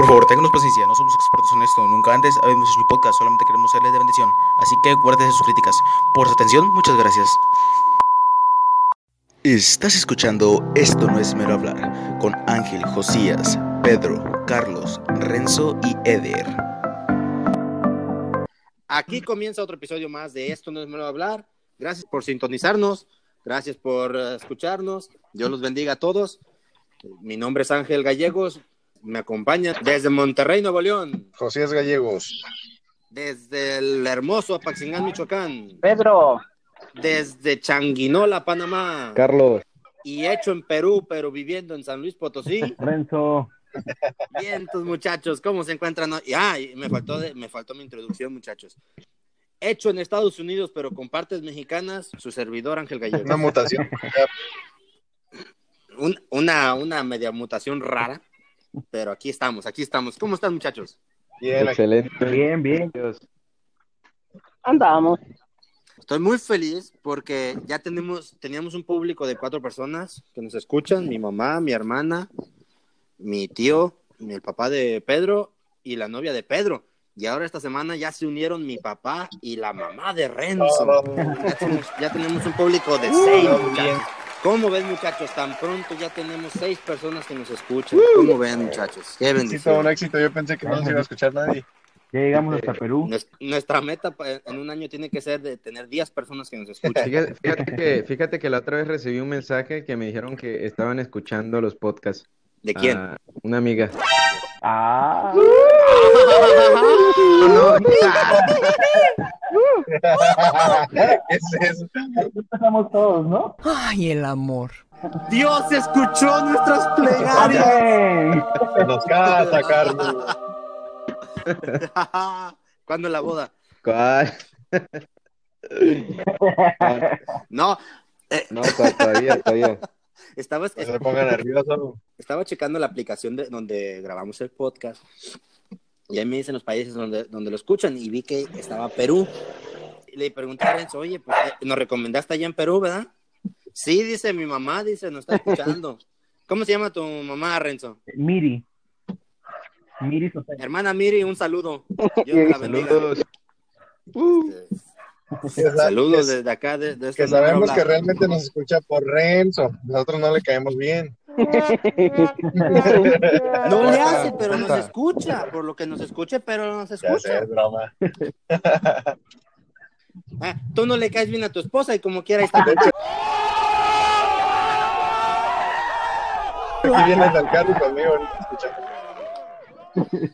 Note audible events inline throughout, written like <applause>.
Por favor, ténganos paciencia, no somos expertos en esto, nunca antes habíamos hecho mi podcast, solamente queremos serles de bendición. Así que guárdese sus críticas. Por su atención, muchas gracias. Estás escuchando Esto no es mero hablar con Ángel, Josías, Pedro, Carlos, Renzo y Eder. Aquí comienza otro episodio más de Esto no es mero hablar. Gracias por sintonizarnos, gracias por uh, escucharnos. Dios los bendiga a todos. Mi nombre es Ángel Gallegos, me acompaña desde Monterrey, Nuevo León, Josías Gallegos. desde el hermoso Apaxingán, Michoacán, Pedro, desde Changuinola, Panamá, Carlos, y hecho en Perú, pero viviendo en San Luis Potosí. Renzo, Bien, tus muchachos, ¿cómo se encuentran? hoy? Ah, y me faltó, de- me faltó mi introducción, muchachos. Hecho en Estados Unidos, pero con partes mexicanas, su servidor Ángel Una Gallego. mutación. Un- una, una media mutación rara, pero aquí estamos, aquí estamos. ¿Cómo están, muchachos? Bien, excelente. bien, bien. Dios. Andamos. Estoy muy feliz porque ya tenemos, teníamos un público de cuatro personas que nos escuchan, mi mamá, mi hermana, mi tío, el papá de Pedro y la novia de Pedro. Y ahora esta semana ya se unieron mi papá y la mamá de Renzo. Ya, somos- ya tenemos un público de seis. muchachos. ¿Cómo ven, muchachos? Tan pronto ya tenemos seis personas que nos escuchan. ¿Cómo ven, muchachos? Qué Éxito, un éxito. Yo pensé que no nos iba a escuchar nadie. Ya llegamos hasta Perú. Nues- Nuestra meta pa- en un año tiene que ser de tener 10 personas que nos escuchen. Fíjate, fíjate que, fíjate que la otra vez recibí un mensaje que me dijeron que estaban escuchando los podcasts. ¿De quién? Ah, una amiga. Ah, <laughs> <laughs> <laughs> <laughs> ¿Qué es eso? empezamos todos, ¿no? Ay, el amor. Dios escuchó nuestras plegarias. Nos casa, Carlos. <laughs> ¿Cuándo la boda? ¿Cuál? No, eh, No, to- todavía, todavía. estaba, No se ponga nervioso. estaba checando la aplicación de donde grabamos el podcast y ahí me dicen los países donde, donde lo escuchan y vi que estaba Perú. Y le pregunté a Renzo, oye, pues eh, nos recomendaste allá en Perú, ¿verdad? Sí, dice mi mamá, dice, nos está escuchando. ¿Cómo se llama tu mamá, Renzo? Miri. Miri Sotelo. Hermana Miri, un saludo. <laughs> Dios la bendiga. Saludos. Este, Saludos que- desde acá, de, de este Que sabemos que realmente nos escucha por Renzo. Nosotros no le caemos bien. No le hace, pero nos escucha. Por lo que nos escuche, pero nos Ya sé, escucha. es broma. <laughs> Ah, tú no le caes bien a tu esposa y como quiera está. Aquí viene el carro conmigo.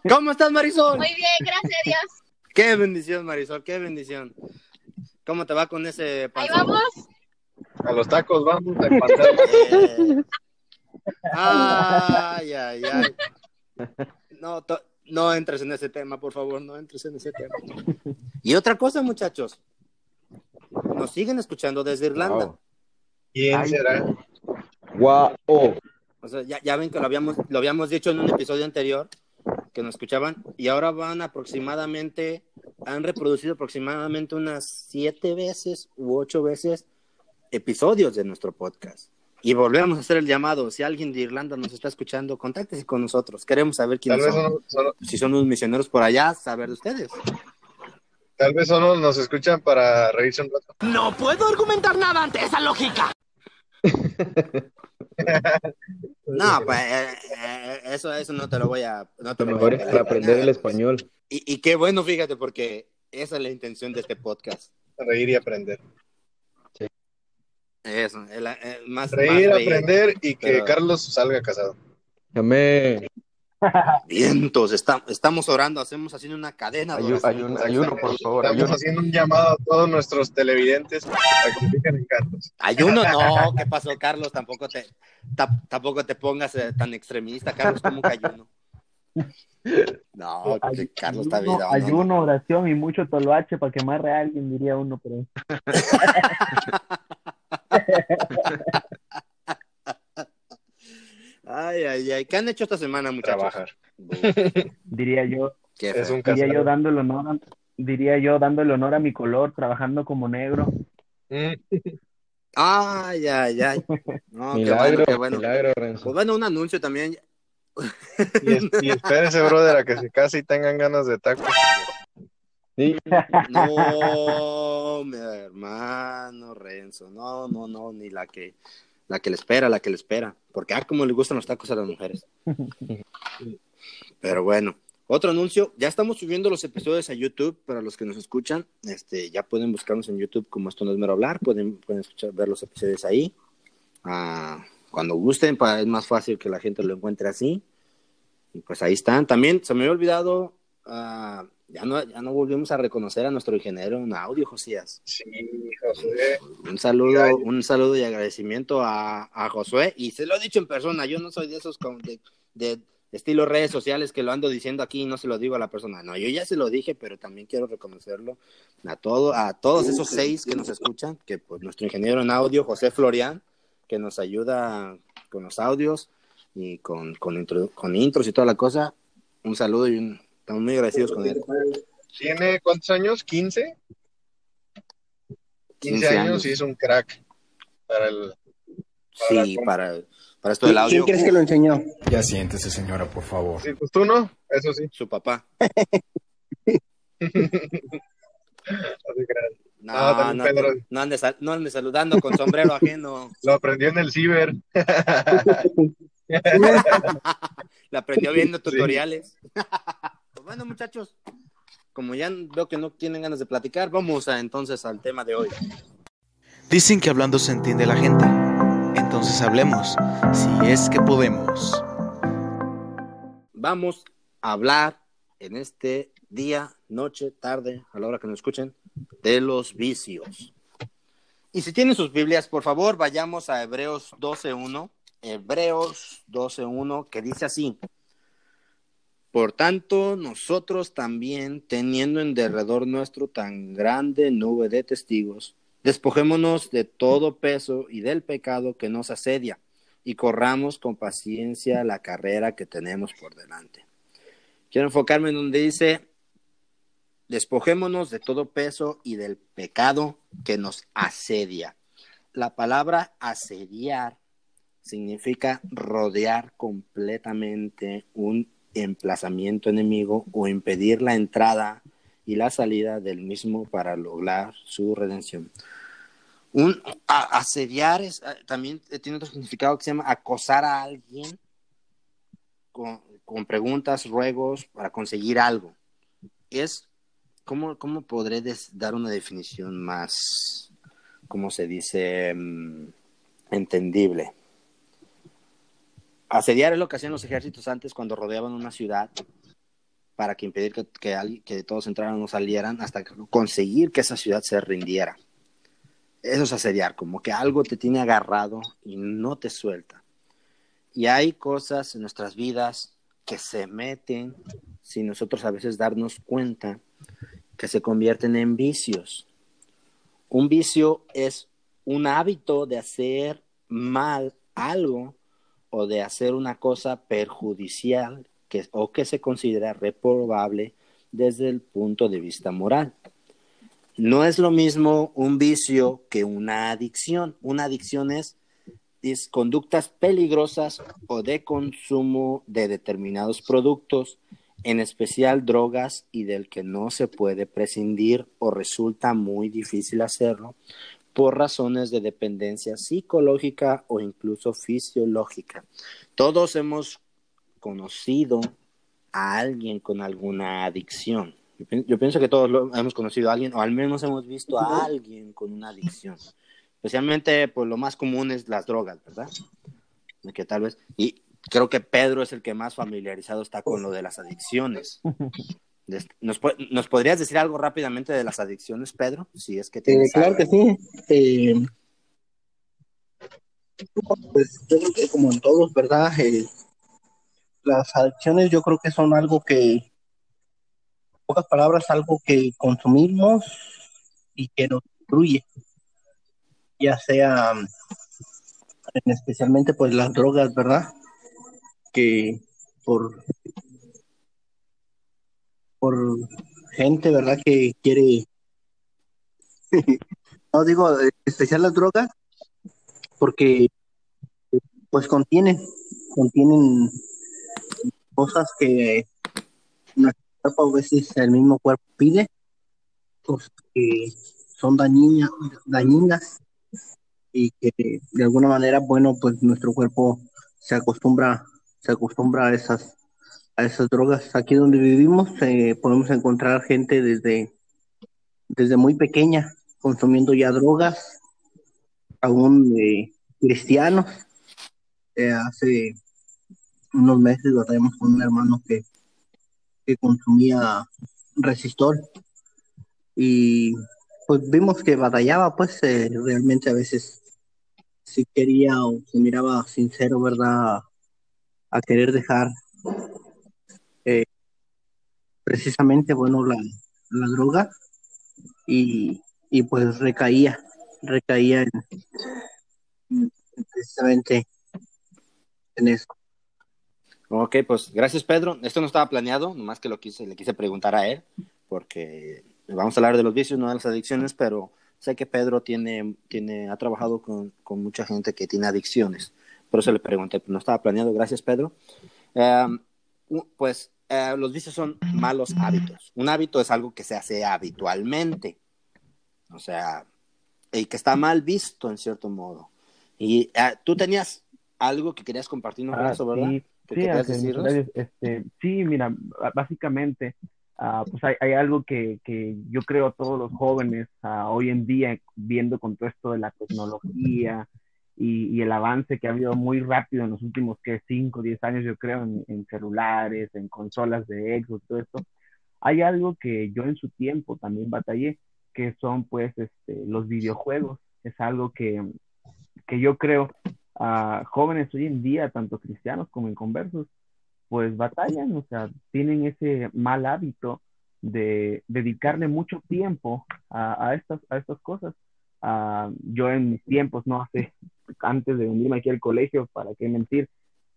¿Cómo estás, Marisol? Muy bien, gracias a Dios. Qué bendición, Marisol, qué bendición. ¿Cómo te va con ese Ahí panzón? vamos. A los tacos vamos a. <laughs> Eh, Ay, ay, ay. <laughs> No, to- no entres en ese tema, por favor, no entres en ese tema. Y otra cosa, muchachos. Nos siguen escuchando desde Irlanda. Wow. ¿Quién Ay. será? Guau. O sea, ya, ya ven que lo habíamos, lo habíamos dicho en un episodio anterior, que nos escuchaban, y ahora van aproximadamente, han reproducido aproximadamente unas siete veces u ocho veces episodios de nuestro podcast. Y volvemos a hacer el llamado. Si alguien de Irlanda nos está escuchando, contáctese con nosotros. Queremos saber Tal quiénes vez, son. solo, solo- Si son unos misioneros por allá, saber de ustedes. tal vez solo nos escuchan para reírse un rato. No puedo argumentar nada ante esa lógica. <laughs> <laughs> No, pues eh, eh, eso, eso no te lo voy a... No te Lo lo mejor voy a es para aprender el español. Y, y qué bueno, fíjate, porque esa es la intención de este podcast. Reír y aprender. Eso, el, el más, Reír, más aprender y que Pero- Carlos salga casado. Amén. Vientos, está- estamos orando, hacemos haciendo una cadena. de Ayu- oración. ayun- ayuno, por favor. Estamos Ayuno. haciendo un llamado a todos nuestros televidentes para que se fijen en Carlos. Ayuno, no, ¿qué pasó, Carlos? Tampoco te, ta- tampoco te pongas eh, tan extremista, Carlos, como que ayuno. No, que Carlos está bien. Ayuno, no, no, no. ayuno, oración y mucho toloache para quemar a alguien, diría uno, pero <laughs> Ay, ay, ay. ¿Qué han hecho esta semana, muchachos? Trabajar. <laughs> diría yo, Qué Es un diría yo dando el honor, a- diría yo dando el honor a mi color, trabajando como negro. Mm, Ay, ay, ay. No, qué Milagro, bueno, qué bueno. milagro, Renzo. Pues bueno, un anuncio también. Y, es- y espérese, brother, a que se case y tengan ganas de tacos. Sí, No, <laughs> mi hermano Renzo, no, no, no, ni la que, la que le espera, la que le espera, porque ah, como le gustan los tacos a las mujeres. Pero bueno, otro anuncio, ya estamos subiendo los episodios a YouTube. Para los que nos escuchan, este, ya pueden buscarnos en YouTube como esto no es mero hablar, pueden, pueden escuchar, ver los episodios ahí, Ah, cuando gusten, para, es más fácil que la gente lo encuentre así, y pues ahí están. También se me había olvidado, ah, ya no, ya no volvimos a reconocer a nuestro ingeniero en audio, Josías. Sí, José. Un saludo, un saludo y agradecimiento a, a Josué. Y se lo he dicho en persona, yo no soy de esos con- de, de estilo redes sociales que lo ando diciendo aquí y no se lo digo a la persona. No, yo ya se lo dije, pero también quiero reconocerlo a todo, a todos esos seis que nos escuchan, que pues nuestro ingeniero en audio, José Florian, que nos ayuda con los audios y con, con, intro- con intros y toda la cosa. Un saludo y un- estamos muy agradecidos con él. ¿Tiene cuántos años? ¿15? 15 15 años años. y es un crack para el... Sí, para, para esto del ¿Quién audio, crees que lo enseñó? Ya siéntese, señora, por favor. Sí, pues tú no, eso sí. su papá. <laughs> No, no, Pedro. no andes, sal- no andes saludando con sombrero <laughs> ajeno. Lo aprendió en el ciber. <laughs> La aprendió viendo tutoriales. Bueno, muchachos, como ya veo que no tienen ganas de platicar, vamos a, entonces al tema de hoy. Dicen que hablando se entiende la gente. Entonces hablemos, si es que podemos. Vamos a hablar en este día, noche, tarde, a la hora que nos escuchen, de los vicios. Y si tienen sus Biblias, por favor, vayamos a Hebreos 12.1. Hebreos 12.1, que dice así. Por tanto, nosotros también, teniendo en derredor nuestro tan grande nube de testigos, despojémonos de todo peso y del pecado que nos asedia, y corramos con paciencia la carrera que tenemos por delante. Quiero enfocarme en donde dice, despojémonos de todo peso y del pecado que nos asedia. La palabra asediar significa rodear completamente un emplazamiento enemigo o impedir la entrada y la salida del mismo para lograr su redención. Un, a- asediar es, ah, también tiene otro significado que se llama acosar a alguien con, con preguntas, ruegos para conseguir algo. Es, ¿cómo, cómo podré dar una definición más, cómo se dice, Mm, entendible? Asediar es lo que hacían los ejércitos antes cuando rodeaban una ciudad para que impedir que, que, alguien- que todos entraran o salieran hasta conseguir que esa ciudad se rindiera. Eso es asediar, como que algo te tiene agarrado y no te suelta. Y hay cosas en nuestras vidas que se meten sin nosotros a veces darnos cuenta que se convierten en vicios. Un vicio es un hábito de hacer mal algo o de hacer una cosa perjudicial que, o que se considera reprobable desde el punto de vista moral. No es lo mismo un vicio que una adicción. Una adicción es, es conductas peligrosas o de consumo de determinados productos, en especial drogas y del que no se puede prescindir o resulta muy difícil hacerlo por razones de dependencia psicológica o incluso fisiológica. Todos hemos conocido a alguien con alguna adicción. Yo, pi- yo pienso que todos lo- hemos conocido a alguien, o al menos hemos visto a alguien con una adicción. Especialmente, pues lo más común es las drogas, ¿verdad? Que tal vez, y creo que Pedro es el que más familiarizado está con lo de las adicciones. <laughs> ¿Nos, ¿Nos podrías decir algo rápidamente de las adicciones, Pedro? Si es que Eh, tienes claro algo. que sí. Eh, pues yo creo que como en todos, ¿verdad? Eh, las adicciones yo creo que son algo que, en pocas palabras, algo que consumimos y que nos destruye. Ya sea, en especialmente pues las drogas, ¿verdad? Que por, por gente, ¿verdad? Que quiere <laughs> No digo en especial las drogas, porque pues contienen, contienen cosas que nuestro cuerpo a veces el mismo cuerpo pide, cosas que son dañinas, dañinas y que de alguna manera, bueno, pues nuestro cuerpo se acostumbra, se acostumbra a esas, a esas drogas. Aquí donde vivimos eh, podemos encontrar gente desde, desde muy pequeña consumiendo ya drogas, aún eh, cristianos. Eh, hace unos meses batallamos con un hermano que, que consumía resistor y pues vimos que batallaba, pues realmente a veces si quería o se miraba sincero, ¿verdad? A querer dejar precisamente, bueno, la, la droga y, y, pues recaía, recaía en, en, precisamente en eso. Ok, pues gracias Pedro. Esto no estaba planeado, nomás que lo quise, le quise preguntar a él, porque vamos a hablar de los vicios, no de las adicciones, pero sé que Pedro tiene, tiene, ha trabajado con, con mucha gente que tiene adicciones. Por eso le pregunté, no estaba planeado, gracias Pedro. Um, pues uh, los vicios son malos hábitos. Un hábito es algo que se hace habitualmente, o sea, y que está mal visto en cierto modo. Y uh, tú tenías algo que querías compartirnos con Ah, eso, ¿verdad? sí. Este, sí, mira, básicamente, ah, pues hay, hay algo que, que yo creo todos los jóvenes ah, hoy en día, viendo con todo esto de la tecnología y, y el avance que ha habido muy rápido en los últimos, ¿qué? 5, 10 años, yo creo, en, en celulares, en consolas de Xbox, todo esto, hay algo que yo en su tiempo también batallé, que son pues este, los videojuegos. Es algo que, que yo creo a jóvenes hoy en día, tanto cristianos como inconversos, pues batallan, o sea, tienen ese mal hábito de dedicarle mucho tiempo a, a estas, a estas cosas. Ah, yo en mis tiempos, no hace, antes de venirme aquí al colegio, para qué mentir,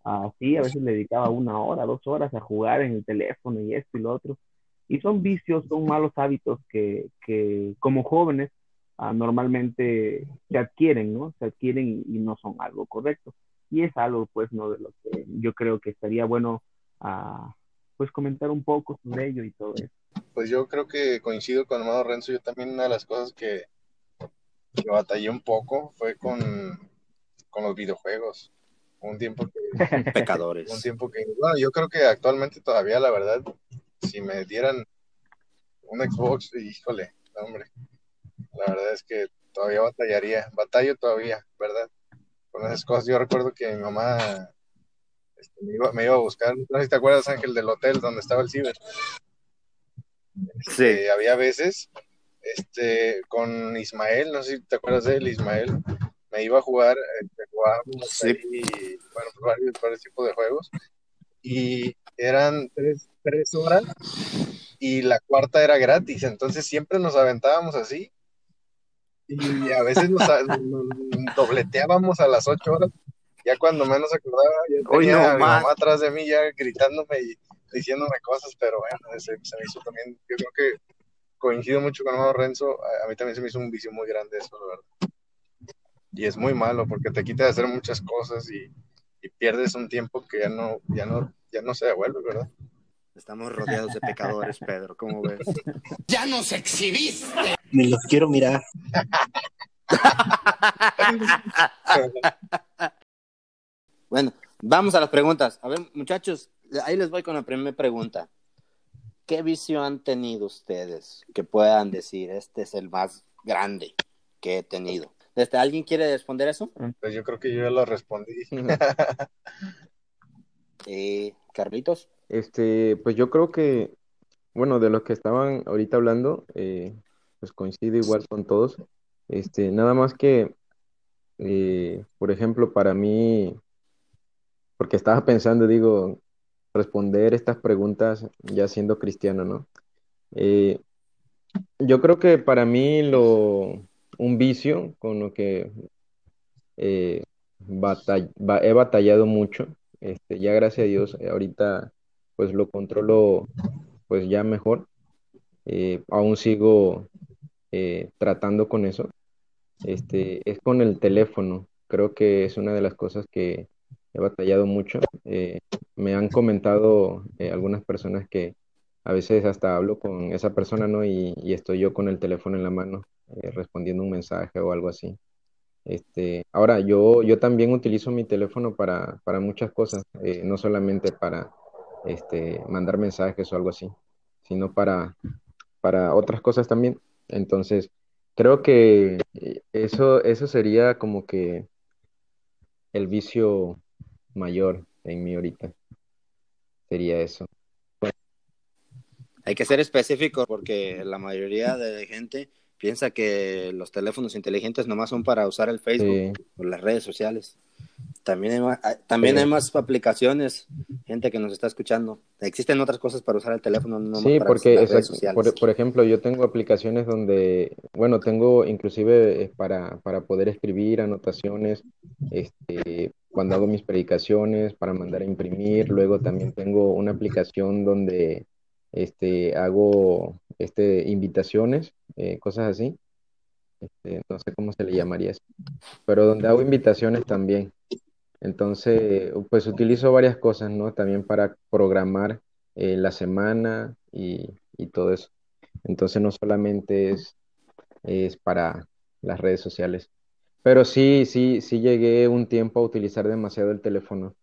ah, sí, a veces le dedicaba una hora, dos horas a jugar en el teléfono y esto y lo otro. Y son vicios, son malos hábitos que, que como jóvenes ah, normalmente se adquieren, ¿no? Se adquieren y, no son algo correcto. Y es algo, pues, ¿no? De lo que yo creo que estaría bueno, ah, pues, comentar un poco sobre ello y todo eso. Pues yo creo que coincido con Amado Renzo. Yo también una de las cosas que, que batallé un poco fue con, con los videojuegos. Un tiempo que, <laughs> Pecadores. un tiempo que, bueno, yo creo que actualmente todavía, la verdad, si me dieran un Xbox, híjole, hombre, la verdad es que todavía batallaría, batallo todavía, ¿verdad? Con esas cosas. Yo recuerdo que mi mamá este, me, iba, me iba a buscar, no sé si te acuerdas, Ángel, del hotel donde estaba el ciber. Sí. Eh, había veces este, con Ismael, no sé si te acuerdas de él, Ismael, me iba a jugar, jugábamos Sí. ahí, bueno, varios, varios tipos de juegos, y eran tres, tres horas, y la cuarta era gratis, entonces siempre nos aventábamos así, y a veces nos, <laughs> nos- dobleteábamos a las ocho horas, ya cuando menos acordaba, ya tenía no a mi mamá atrás de mí ya gritándome y diciéndome cosas, pero bueno, se, se me hizo también, yo creo que coincido mucho con Amado Renzo, a, a mí también se me hizo un vicio muy grande eso, la verdad. Y es muy malo porque te quita de hacer muchas cosas y, y pierdes un tiempo que ya no, ya no, ya no se devuelve, ¿verdad? Estamos rodeados de pecadores, Pedro, ¿cómo ves? ¡Ya nos exhibiste! Me los quiero mirar. Bueno, vamos a las preguntas. A ver, muchachos, ahí les voy con la primera pregunta. ¿Qué vicio han tenido ustedes que puedan decir, este es el más grande que he tenido? ¿Desde alguien quiere responder eso? Pues yo creo que yo ya lo respondí. <laughs> <laughs> Eh, Carlitos. Este, pues yo creo que, bueno, de lo que estaban ahorita hablando, eh, pues coincido igual con todos. Este, nada más que, eh, por ejemplo, para mí, porque estaba pensando, digo, responder estas preguntas ya siendo cristiano, ¿no? Eh, yo creo que para mí lo, un vicio con lo que eh, he batallado mucho, este, ya gracias a Dios, eh, ahorita pues lo controlo pues ya mejor. Eh, aún sigo eh, tratando con eso. Este, es con el teléfono. Creo que es una de las cosas que he batallado mucho. Eh, me han comentado algunas personas que a veces hasta hablo con esa persona, ¿no? Y, y estoy yo con el teléfono en la mano, eh, respondiendo un mensaje o algo así. Este, ahora, yo, yo también utilizo mi teléfono para, para muchas cosas, eh, no solamente para este, mandar mensajes o algo así, sino para, para otras cosas también. Entonces, creo que eh, eso, eso sería como que el vicio mayor en mí ahorita. Sería eso. Hay que ser específico porque la mayoría de gente piensa que los teléfonos inteligentes nomás son para usar el Facebook Sí. o las redes sociales. También hay, más, hay- también Sí. hay más aplicaciones, gente que nos está escuchando. Existen otras cosas para usar el teléfono, no Sí, para porque las redes sociales. por, por ejemplo, yo tengo aplicaciones donde, bueno, tengo inclusive eh, para, para poder escribir anotaciones, este, cuando hago mis predicaciones, para mandar a imprimir. Luego también tengo una aplicación donde este, hago este, invitaciones, eh, cosas así. Este, no sé cómo se le llamaría eso, pero donde hago invitaciones también. Entonces, pues utilizo varias cosas, ¿no? También para programar eh, la semana y, y todo eso. Entonces, no solamente es, es para las redes sociales. Pero sí, sí, sí llegué un tiempo a utilizar demasiado el teléfono.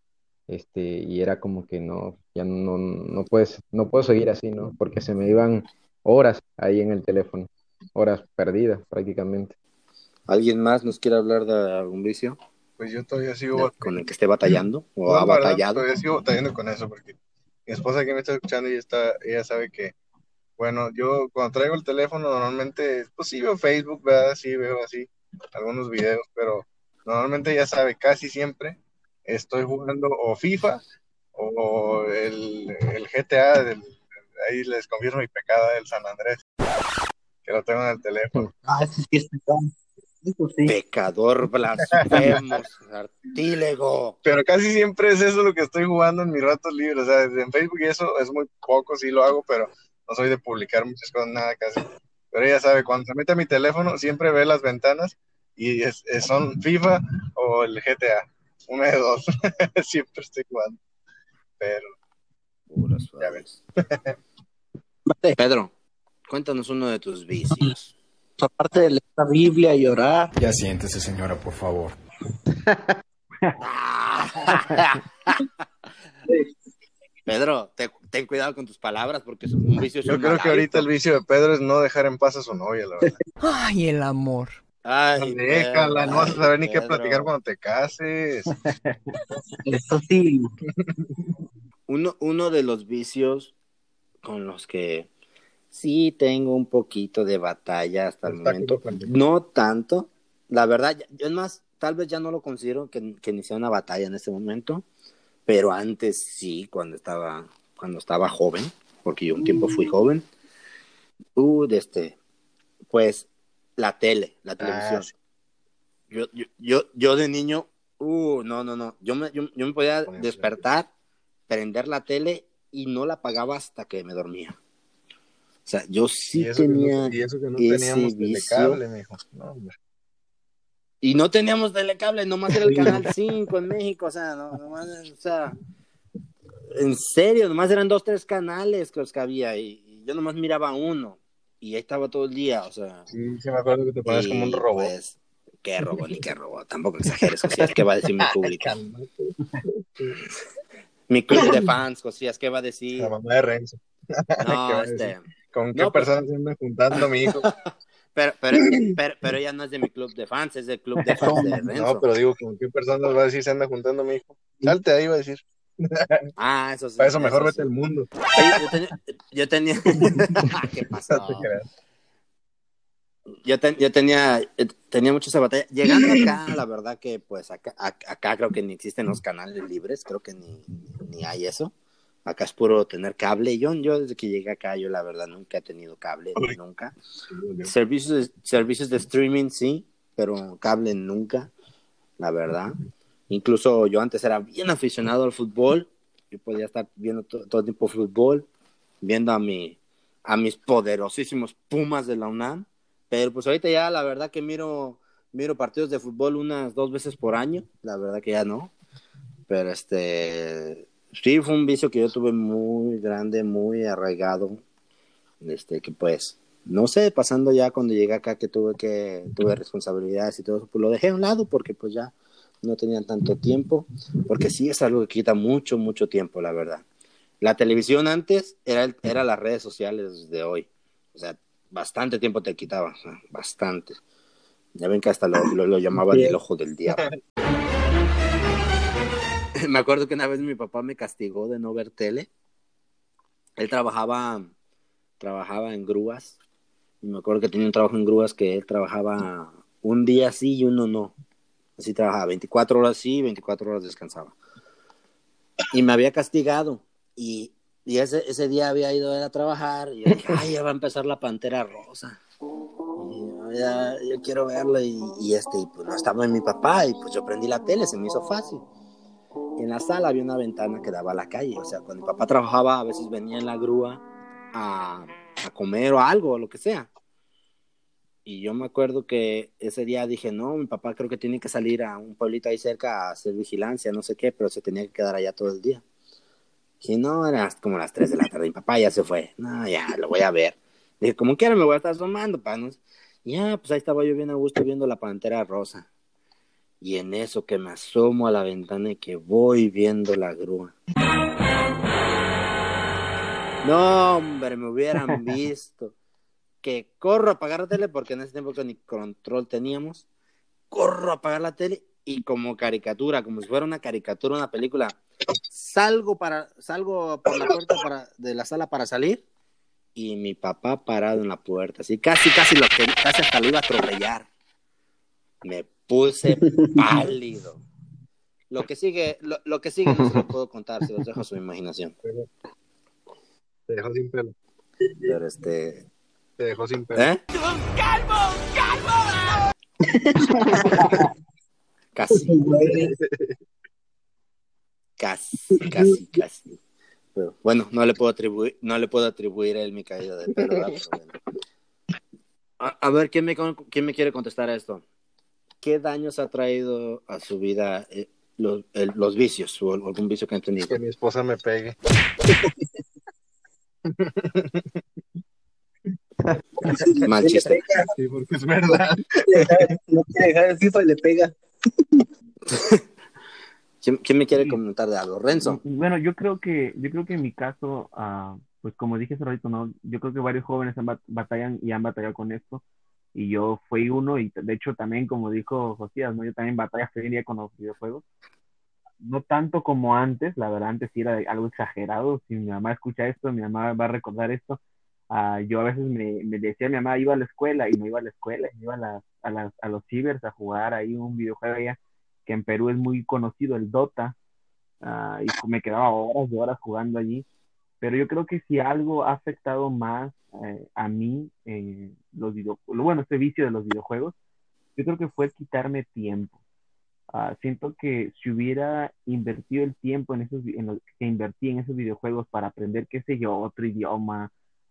Este, y era como que no, ya no, no puedes, no puedo seguir así, ¿no? Porque se me iban horas ahí en el teléfono, horas perdidas prácticamente. ¿Alguien más nos quiere hablar de algún vicio Pues yo todavía sigo con el que esté batallando o No, ha batallado? todavía sigo batallando con eso porque mi esposa que me está escuchando y está, ella sabe que, bueno, yo cuando traigo el teléfono normalmente, pues sí veo Facebook, ¿verdad? Sí veo así algunos videos, pero normalmente ya sabe, casi siempre estoy jugando o FIFA o el, el GTA, del, ahí les confirmo mi pecado del San Andrés, que lo tengo en el teléfono. <laughs> Ah, ese sí es pecado. Eso sí. Pecador, blasfemo, <laughs> artílego. Pero casi siempre es eso lo que estoy jugando en mis ratos libres. O sea, en Facebook y eso es muy poco, sí lo hago, pero no soy de publicar muchas cosas, nada casi. Pero ella sabe, cuando se mete a mi teléfono, siempre ve las ventanas y es- es- son FIFA o el GTA. Una de dos. <laughs> siempre estoy jugando. Pero Puras Ya ves. Pedro, cuéntanos uno de tus vicios. aparte de leer la Biblia y orar, Ya siéntese, señora, por favor. <laughs> Pedro, te- ten cuidado con tus palabras porque es un vicio. yo creo que ahorita el vicio de Pedro es no dejar en paz a su novia, la verdad. Ay, el amor. Ay, Déjala, Pedro, no vas a saber ni qué platicar cuando te cases. <laughs> eso sí, <laughs> Uno, uno de los vicios con los que sí tengo un poquito de batalla hasta el Está momento. No tanto. La verdad, yo es más, tal vez ya no lo considero que, que ni sea una batalla en este momento, pero antes sí, cuando estaba, cuando estaba joven, porque yo un tiempo fui joven. Uh, de este, pues la tele, la televisión. Ah, sí. Yo, yo, yo, yo de niño, uh, no, no, no. Yo me, yo, yo me podía despertar, prender la tele y no la apagaba hasta que me dormía. O sea, yo sí y, eso que tenía. no, y eso que no teníamos telecable, mijo. No, hombre. Y no teníamos telecable, nomás era el <laughs> canal 5 en México, o sea, no, nomás, o sea, en serio, nomás eran dos, tres canales que los que había y, y yo nomás miraba uno y ahí estaba todo el día, o sea. Sí, sí me acuerdo que te ponías como un robot. Pues, qué robot ni qué robot, tampoco exageres, Josías, ¿qué va a decir mi público? <laughs> Mi club de fans, Josías, ¿qué va a decir? La mamá de Renzo. <laughs> <laughs> ¿Qué No, este, ¿Con qué No, pues- personas se andan juntando, mi hijo? pero, pero, pero, pero ella no es de mi club de fans, es del club de fans de Renzo. No, pero digo, ¿con qué personas va a decir se anda juntando, mi hijo? Salte ahí, va a decir. Ah, eso sí. Para eso mejor sí. vete al mundo. Yo tenía, yo tenía... <laughs> ¿qué pasó? Yo, ten- yo tenía, tenía mucho esa batalla. Llegando acá, la verdad que pues acá, ac- acá creo que ni existen los canales libres, creo que ni, ni hay eso. Acá es puro tener cable. Yo, yo desde que llegué acá, yo la verdad nunca he tenido cable, nunca. Servicios de, servicios de streaming sí, pero cable nunca, la verdad. Incluso yo antes era bien aficionado al fútbol. Yo podía estar viendo to- todo el tiempo fútbol, viendo a, mi, a mis poderosísimos Pumas de la UNAM. Pero pues ahorita ya la verdad que miro, miro partidos de fútbol unas dos veces por año. La verdad que ya no. Pero este, sí fue un vicio que yo tuve muy grande, muy arraigado. Este, que pues, no sé, pasando ya cuando llegué acá que tuve que, tuve responsabilidades y todo eso, pues lo dejé a un lado porque pues ya no tenían tanto tiempo, porque sí es algo que quita mucho, mucho tiempo, la verdad. La televisión antes era, el- era las redes sociales de hoy. O sea, bastante tiempo te quitaba, bastante. Ya ven que hasta lo, lo, lo llamaban el ojo del diablo. <laughs> me acuerdo que una vez mi papá me castigó de no ver tele. Él trabajaba, trabajaba en grúas. Y me acuerdo que tenía un trabajo en grúas que él trabajaba un día sí y uno no. Así trabajaba, 24 horas sí, 24 horas descansaba. Y me había castigado. Y, y ese, ese día había ido a trabajar. Y yo dije, ay, ya va a empezar la pantera rosa. Y ya, yo quiero verla. Y, y este, y pues no estaba en mi papá. Y pues yo prendí la tele, se me hizo fácil. Y en la sala había una ventana que daba a la calle. O sea, cuando mi papá trabajaba, a veces venía en la grúa a, a comer o algo, o lo que sea. Y yo me acuerdo que ese día dije, no, mi papá creo que tiene que salir a un pueblito ahí cerca a hacer vigilancia, no sé qué, pero se tenía que quedar allá todo el día. Y no, eran como las 3 de la tarde, mi papá ya se fue. No, ya, lo voy a ver. Dije, como quiera me voy a estar asomando, panos. Ya, pues ahí estaba yo bien a gusto viendo la pantera rosa. Y en eso que me asomo a la ventana y que voy viendo la grúa. No, hombre, me hubieran <laughs> visto. Que corro a apagar la tele porque en ese tiempo que ni control teníamos. Corro a apagar la tele y como caricatura, como si fuera una caricatura, una película, salgo para salgo por la puerta para, de la sala para salir y mi papá parado en la puerta, así casi casi lo que casi hasta lo iba a atropellar. Me puse pálido. Lo que sigue, lo, lo que sigue no se lo puedo contar, se los dejo a su imaginación. Te sin pelo. Pero este, Te dejó sin pelo. ¿eh? <laughs> Casi, Güey, casi, casi, casi. Pero, bueno, no le puedo atribuir, no le puedo atribuir a él mi caída de pelo. A, a ver, ¿quién me, ¿quién me quiere contestar a esto? ¿Qué daños ha traído a su vida eh, los, el- los vicios o algún vicio que han tenido? Que mi esposa me pegue. <laughs> Mal chiste. Sí, porque es verdad. no quiere dejar el FIFA y le pega. ¿Quién, quién me quiere Sí. comentar de algo? Renzo. Bueno, yo creo que, yo creo que en mi caso, ah, pues como dije hace ratito, ¿no? Yo creo que varios jóvenes han bat- batallan y han batallado con esto. Y yo fui uno, y de hecho también, como dijo Josías, ¿no? Yo también batalla hoy en día con los videojuegos. No tanto como antes, la verdad, antes sí era algo exagerado. Si mi mamá escucha esto, mi mamá va a recordar esto. Ah, yo a veces me, me decía, mi mamá iba a la escuela y no iba a la escuela, iba a, las- a, las- a los cibers a jugar ahí un videojuego allá, que en Perú es muy conocido, el Dota. Ah, y me quedaba horas y horas jugando allí. Pero yo creo que si algo ha afectado más eh, a mí, eh, los bueno, este vicio de los videojuegos, yo creo que fue quitarme tiempo. Ah, siento que si hubiera invertido el tiempo en esos, en lo que invertí en esos videojuegos para aprender, qué sé yo, otro idioma,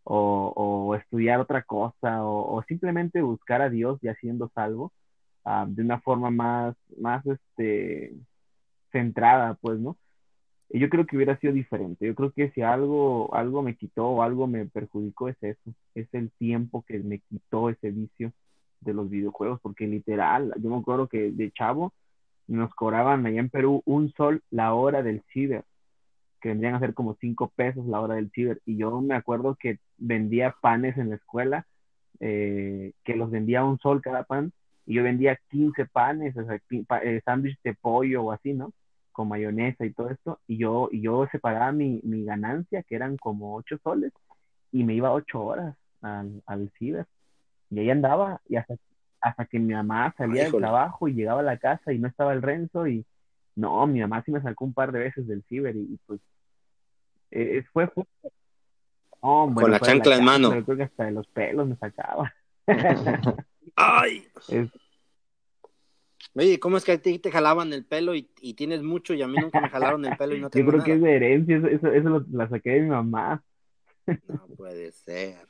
o, estudiar otra cosa, o, simplemente buscar a Dios ya siendo salvo, ah, de una forma más, más, este, centrada, pues, ¿no? Yo creo que hubiera sido diferente. Yo creo que si algo, algo me quitó o algo me perjudicó es eso, es el tiempo que me quitó ese vicio de los videojuegos, porque literal, yo me acuerdo que de chavo nos cobraban allá en Perú un sol la hora del ciber, que vendrían a ser como cinco pesos la hora del ciber. Y yo me acuerdo que vendía panes en la escuela, eh, que los vendía a un sol cada pan, y yo vendía 15 panes, o sea, eh, sándwich de pollo o así, ¿no? Con mayonesa y todo esto, y yo, y yo separaba mi, mi ganancia, que eran como 8 soles, y me iba 8 horas al, al ciber. Y ahí andaba, y hasta, hasta que mi mamá salía del trabajo y llegaba a la casa y no estaba el Renzo, y no, mi mamá sí me sacó un par de veces del ciber, y, y pues eh, fue, no, bueno, la chancla en mano. Yo creo que hasta de los pelos me sacaba. <laughs> ¡Ay! Es- Oye, ¿cómo es que a ti te jalaban el pelo y, y tienes mucho y a mí nunca me jalaron el pelo y no <laughs> yo tengo creo que es de herencia, eso, eso, eso lo, la saqué de mi mamá. No <laughs> puede ser.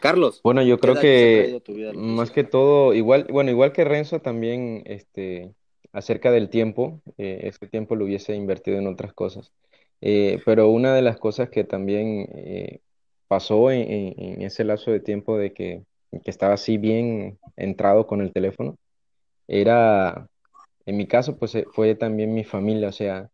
Carlos. Bueno, yo ¿qué creo que vida más que todo, igual, bueno, igual que Renzo también, este, acerca del tiempo, eh, ese tiempo lo hubiese invertido en otras cosas. Eh, pero una de las cosas que también eh, pasó en, ese lapso de tiempo de que, estaba así bien entrado con el teléfono, era, en mi caso, pues eh, fue también mi familia, o sea,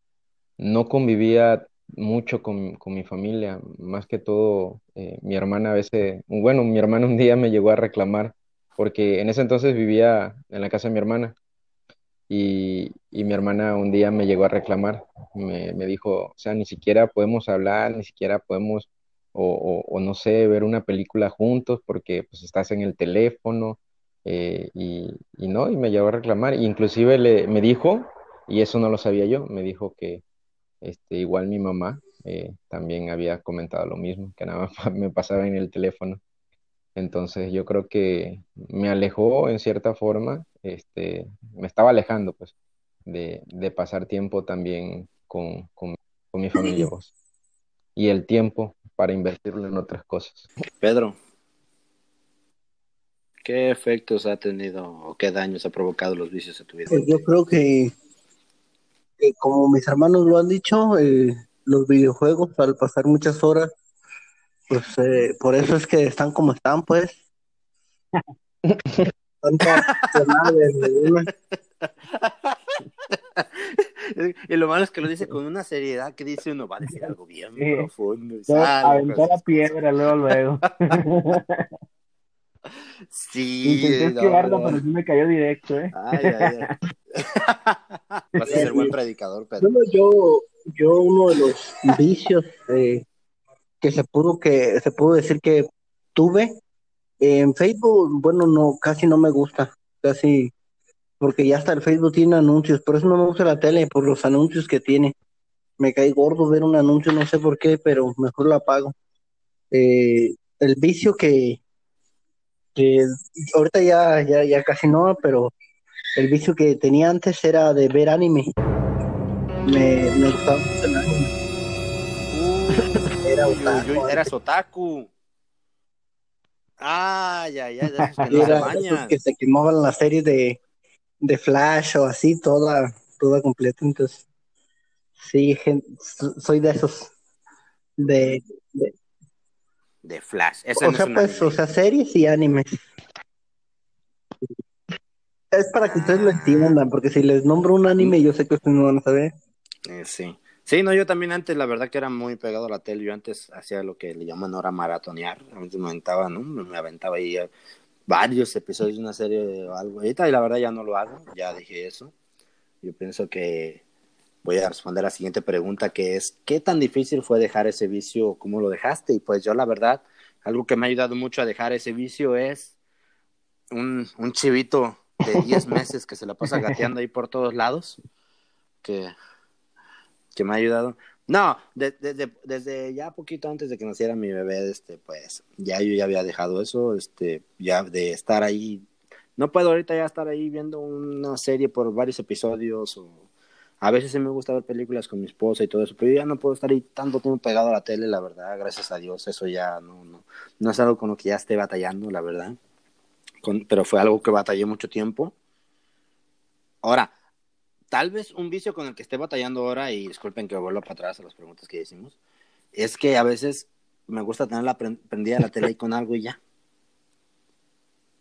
no convivía mucho con, con mi familia, más que todo mi hermana a veces, bueno, mi hermana un día me llegó a reclamar, porque en ese entonces vivía en la casa de mi hermana y, y mi hermana un día me llegó a reclamar, me, me dijo, o sea, ni siquiera podemos hablar, ni siquiera podemos, o, o- no sé, ver una película juntos porque pues estás en el teléfono eh, y, y no, y me llegó a reclamar, inclusive le, me dijo, y eso no lo sabía yo, me dijo que este, igual mi mamá eh, también había comentado lo mismo, que nada más <laughs> me pasaba en el teléfono. Entonces yo creo que me alejó en cierta forma, este, me estaba alejando pues de, de pasar tiempo también con, con, con mi familia <clears throat> pues, y el tiempo para invertirlo en otras cosas. Pedro, ¿qué efectos ha tenido o qué daños ha provocado los vicios a tu vida? Pues yo creo que, que como mis hermanos lo han dicho, eh, los videojuegos al pasar muchas horas, pues eh, por eso es que están como están, pues. <laughs> Tanta tonada de una. Y lo malo es que lo dice con una seriedad que dice uno va a decir algo bien Sí. profundo. y aventó la piedra luego, luego. <laughs> Sí, Intenté no, esquivarlo, no. pero sí me cayó directo, ¿eh? Ay, ay, ay. <laughs> Vas a ser buen predicador, Pedro. Bueno, yo, yo uno de los vicios eh, que se pudo que se pudo decir que tuve en Facebook, bueno, no, casi no me gusta, casi, porque ya hasta el Facebook tiene anuncios, por eso no me gusta la tele, por los anuncios que tiene. Me cae gordo ver un anuncio, no sé por qué, pero mejor lo apago. Eh, el vicio que, que ahorita ya, ya, ya casi no, pero el vicio que tenía antes era de ver anime. Me, me gustaba mucho el anime. Era otaku, eras otaku. Ay, ay, de esos que <laughs> era esos que se quemaban las series de, de Flash o así, toda, toda completa. Entonces, sí, soy de esos. De, de- De Flash. Ese o no sea, es pues, anime. o sea, series y animes. Es para que ustedes lo entiendan, porque si les nombro un anime, yo sé que ustedes no van a saber. Eh, sí. Sí, no, yo también antes, la verdad que era muy pegado a la tele. Yo antes hacía lo que le llaman ahora maratonear. A veces me aventaba, ¿no? Me aventaba ahí eh, varios episodios de una serie o algo. Y la verdad ya no lo hago. Ya dije eso. Yo pienso que voy a responder a la siguiente pregunta, que es, ¿qué tan difícil fue dejar ese vicio? ¿Cómo lo dejaste? Y pues yo, la verdad, algo que me ha ayudado mucho a dejar ese vicio es un, un chivito de 10 <laughs> meses que se la pasa gateando ahí por todos lados. Que que me ha ayudado. No, de- desde, desde ya poquito antes de que naciera mi bebé, este, pues ya yo ya había dejado eso, este, ya de estar ahí. No puedo ahorita ya estar ahí viendo una serie por varios episodios o a veces sí me gusta ver películas con mi esposa y todo eso, pero ya no puedo estar ahí tanto tiempo pegado a la tele, la verdad, gracias a Dios, eso ya no, no, no es algo con lo que ya esté batallando, la verdad. Pero fue algo que batallé mucho tiempo. Ahora, tal vez un vicio con el que esté batallando ahora, y disculpen que vuelva para atrás a las preguntas que hicimos, es que a veces me gusta tenerla pre- prendida la tele ahí con algo y ya.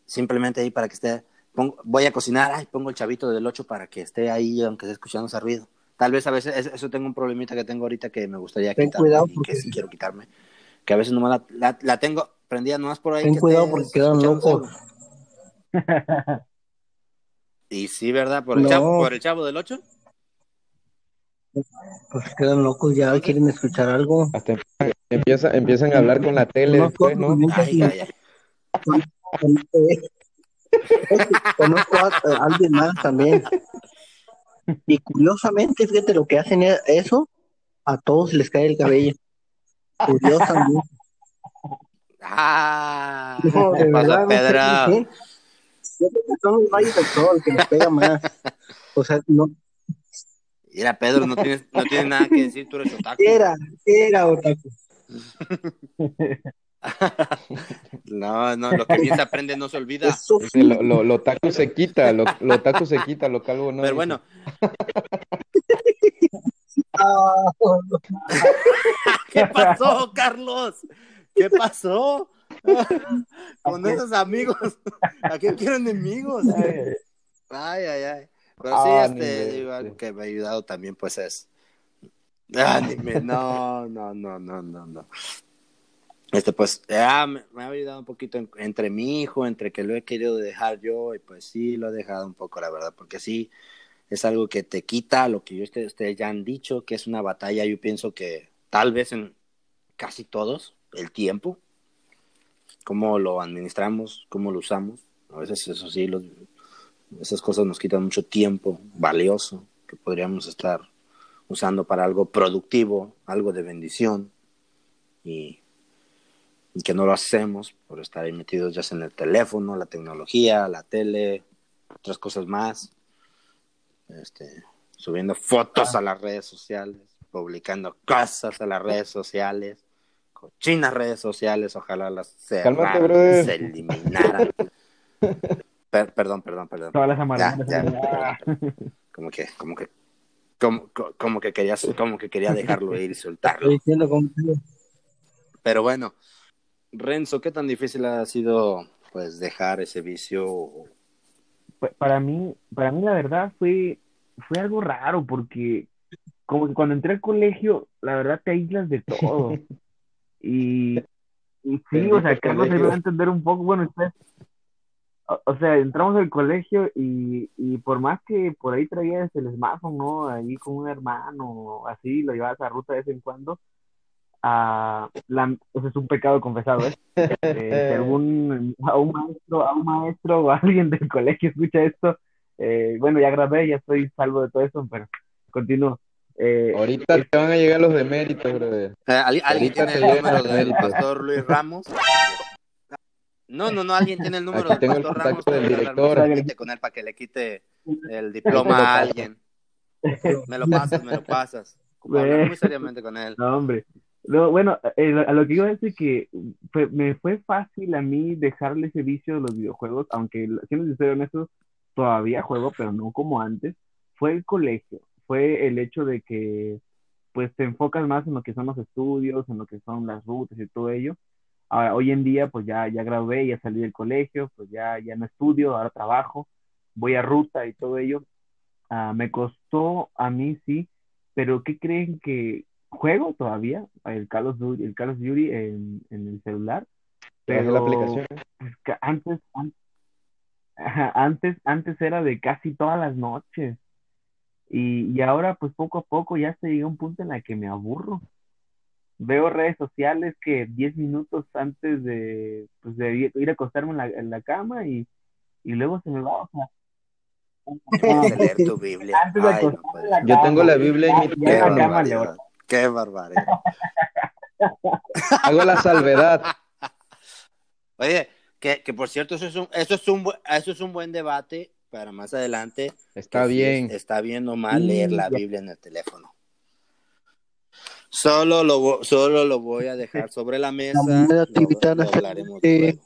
Simplemente ahí para que esté, pongo- voy a cocinar, ay, pongo el chavito del 8 para que esté ahí, aunque esté escuchando ese ruido. Tal vez a veces, eso, tengo un problemita que tengo ahorita que me gustaría Ten quitarme cuidado y porque- que sí quiero quitarme. Que a veces nomás la, la, la tengo prendida nomás por ahí. Ten que cuidado esté porque quedan locos. <laughs> Y sí, ¿verdad? ¿Por el, No. chavo, ¿por el chavo del 8? Pues quedan locos, ya quieren escuchar algo. Hasta empiezan, empiezan, a hablar con la tele Conozco, después, ¿no? Ay, ay, ay. conozco a, alguien más también. Y curiosamente, fíjate lo que hacen es eso, a todos les cae el cabello. Curiosamente. Ah, No, de ¿qué pasó, verdad, no sé son los rayos del sol que les pega más. O sea, no, Mira, Pedro, no tienes, no tienes nada que decir, tú eres otaku. era, era otaku. <laughs> No, no, lo que bien se aprende no se olvida. Lo, lo, lo taco se quita, lo, lo taco se quita, lo calvo no. Pero dice. bueno, Ah, <laughs> ¿qué pasó, Carlos? ¿Qué pasó? Con esos amigos. <laughs> ¿A quién quieren enemigos? Ay, ay, ay. Pero sí, Ah, este, digo, algo que me ha ayudado también, pues es. No, no, no, no, no, no. Este, pues, ya me, me ha ayudado un poquito en- entre mi hijo, entre que lo he querido dejar yo, y pues sí, lo he dejado un poco, la verdad, porque sí, es algo que te quita lo que yo- ustedes, ustedes ya han dicho, que es una batalla, yo pienso que tal vez en casi todos, el tiempo, cómo lo administramos, cómo lo usamos, a veces eso sí, los, esas cosas nos quitan mucho tiempo valioso que podríamos estar usando para algo productivo, algo de bendición, y, que no lo hacemos por estar ahí metidos ya en el teléfono, la tecnología, la tele, otras cosas más, este, subiendo fotos a las redes sociales, publicando cosas a las redes sociales, cochinas redes sociales, ojalá las cerraran, se eliminaran. <laughs> Per- perdón, perdón, perdón. Todas las Ya, amarguras. ya, perdón, perdón. Como que, como que, como, co- como que quería, como que quería dejarlo ir y soltarlo. estoy diciendo como- Pero bueno, Renzo, ¿qué tan difícil ha sido pues dejar ese vicio? Pa- para mí, para mí la verdad fue, fue algo raro porque como que cuando entré al colegio, la verdad te aíslas de todo. <laughs> Y, y sí, o sea, Bendito Carlos se va a entender un poco, bueno, usted, o, o sea, entramos al colegio y, y por más que por ahí traías el smartphone, ¿no? Ahí con un hermano, así, lo llevabas a ruta de vez en cuando, ah, la, eso es un pecado confesado, ¿eh? <laughs> Eh, algún a un maestro, a un maestro o a alguien del colegio escucha esto, eh, bueno, ya grabé, ya estoy salvo de todo eso, pero continúo. Eh, Ahorita te van a llegar los deméritos, brother. Eh, ¿al- ¿Alguien Ahorita tiene el número del pastor Luis Ramos? No, no, no, alguien tiene el número Aquí del tengo el pastor contacto Ramos. del director. con él para que le quite el diploma a alguien. Me lo pasas, me lo pasas. A hablar muy seriamente con él. No, hombre. No, bueno, eh, a lo que iba a decir que fue- me fue fácil a mí dejarle ese vicio de los videojuegos, aunque siendo sincero en eso, todavía juego, pero no como antes. Fue el colegio, fue el hecho de que pues te enfocas más en lo que son los estudios, en lo que son las rutas y todo ello. Ahora, hoy en día pues ya, ya gradué, ya salí del colegio, pues ya, ya no estudio, ahora trabajo, voy a ruta y todo ello. Ah, me costó a mí sí, pero ¿qué creen que juego todavía? El Duty, el Call of Duty en, en el celular, pero la aplicación. pues, antes, antes, antes era de casi todas las noches. Y, y ahora, pues poco a poco ya se llega a un punto en el que me aburro. Veo redes sociales que 10 minutos antes de, pues, de ir a acostarme en la, en la cama y, y luego se me va. O sea, <laughs> Tienes que leer tu Biblia. Antes de Ay, no acostarme puede en la ser. Yo tengo la Biblia en mi Qué la barbaridad. Qué barbaridad. Hago la salvedad. <laughs> Oye, que, que por cierto, eso es un, eso es un, bu- eso es un buen debate para más adelante. Está si bien. es- está bien o mal Sí, leer la ya. Biblia en el teléfono. Solo lo, solo lo voy a dejar sobre la mesa. moneda lo- tibetana lo hablaremos eh, luego.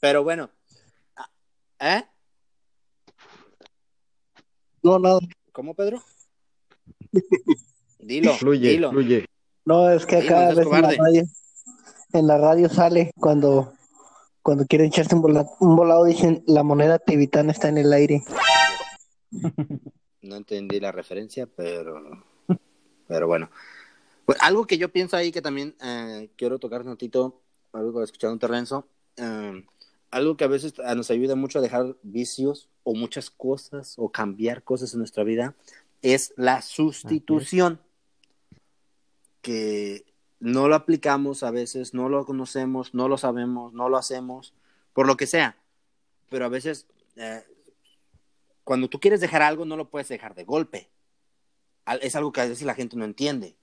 Pero bueno, ah, ¿eh? No, nada. ¿Cómo, Pedro? <laughs> Dilo, Fluye, dilo. fluye. No, es que acá no a seas veces en la cobarde. radio, en la radio sale cuando, cuando quieren echarse un volado, un volado, dicen la moneda tibetana está en el aire. No entendí la referencia, pero, pero bueno. Pues, algo que yo pienso ahí que también eh, quiero tocar un ratito, algo que escuchado un Terrenzo, eh, algo que a veces eh, nos ayuda mucho a dejar vicios o muchas cosas o cambiar cosas en nuestra vida es la sustitución. Que no lo aplicamos a veces, no lo conocemos, no lo sabemos, no lo hacemos, por lo que sea. Pero a veces eh, cuando tú quieres dejar algo, no lo puedes dejar de golpe. Es algo que a veces la gente no entiende.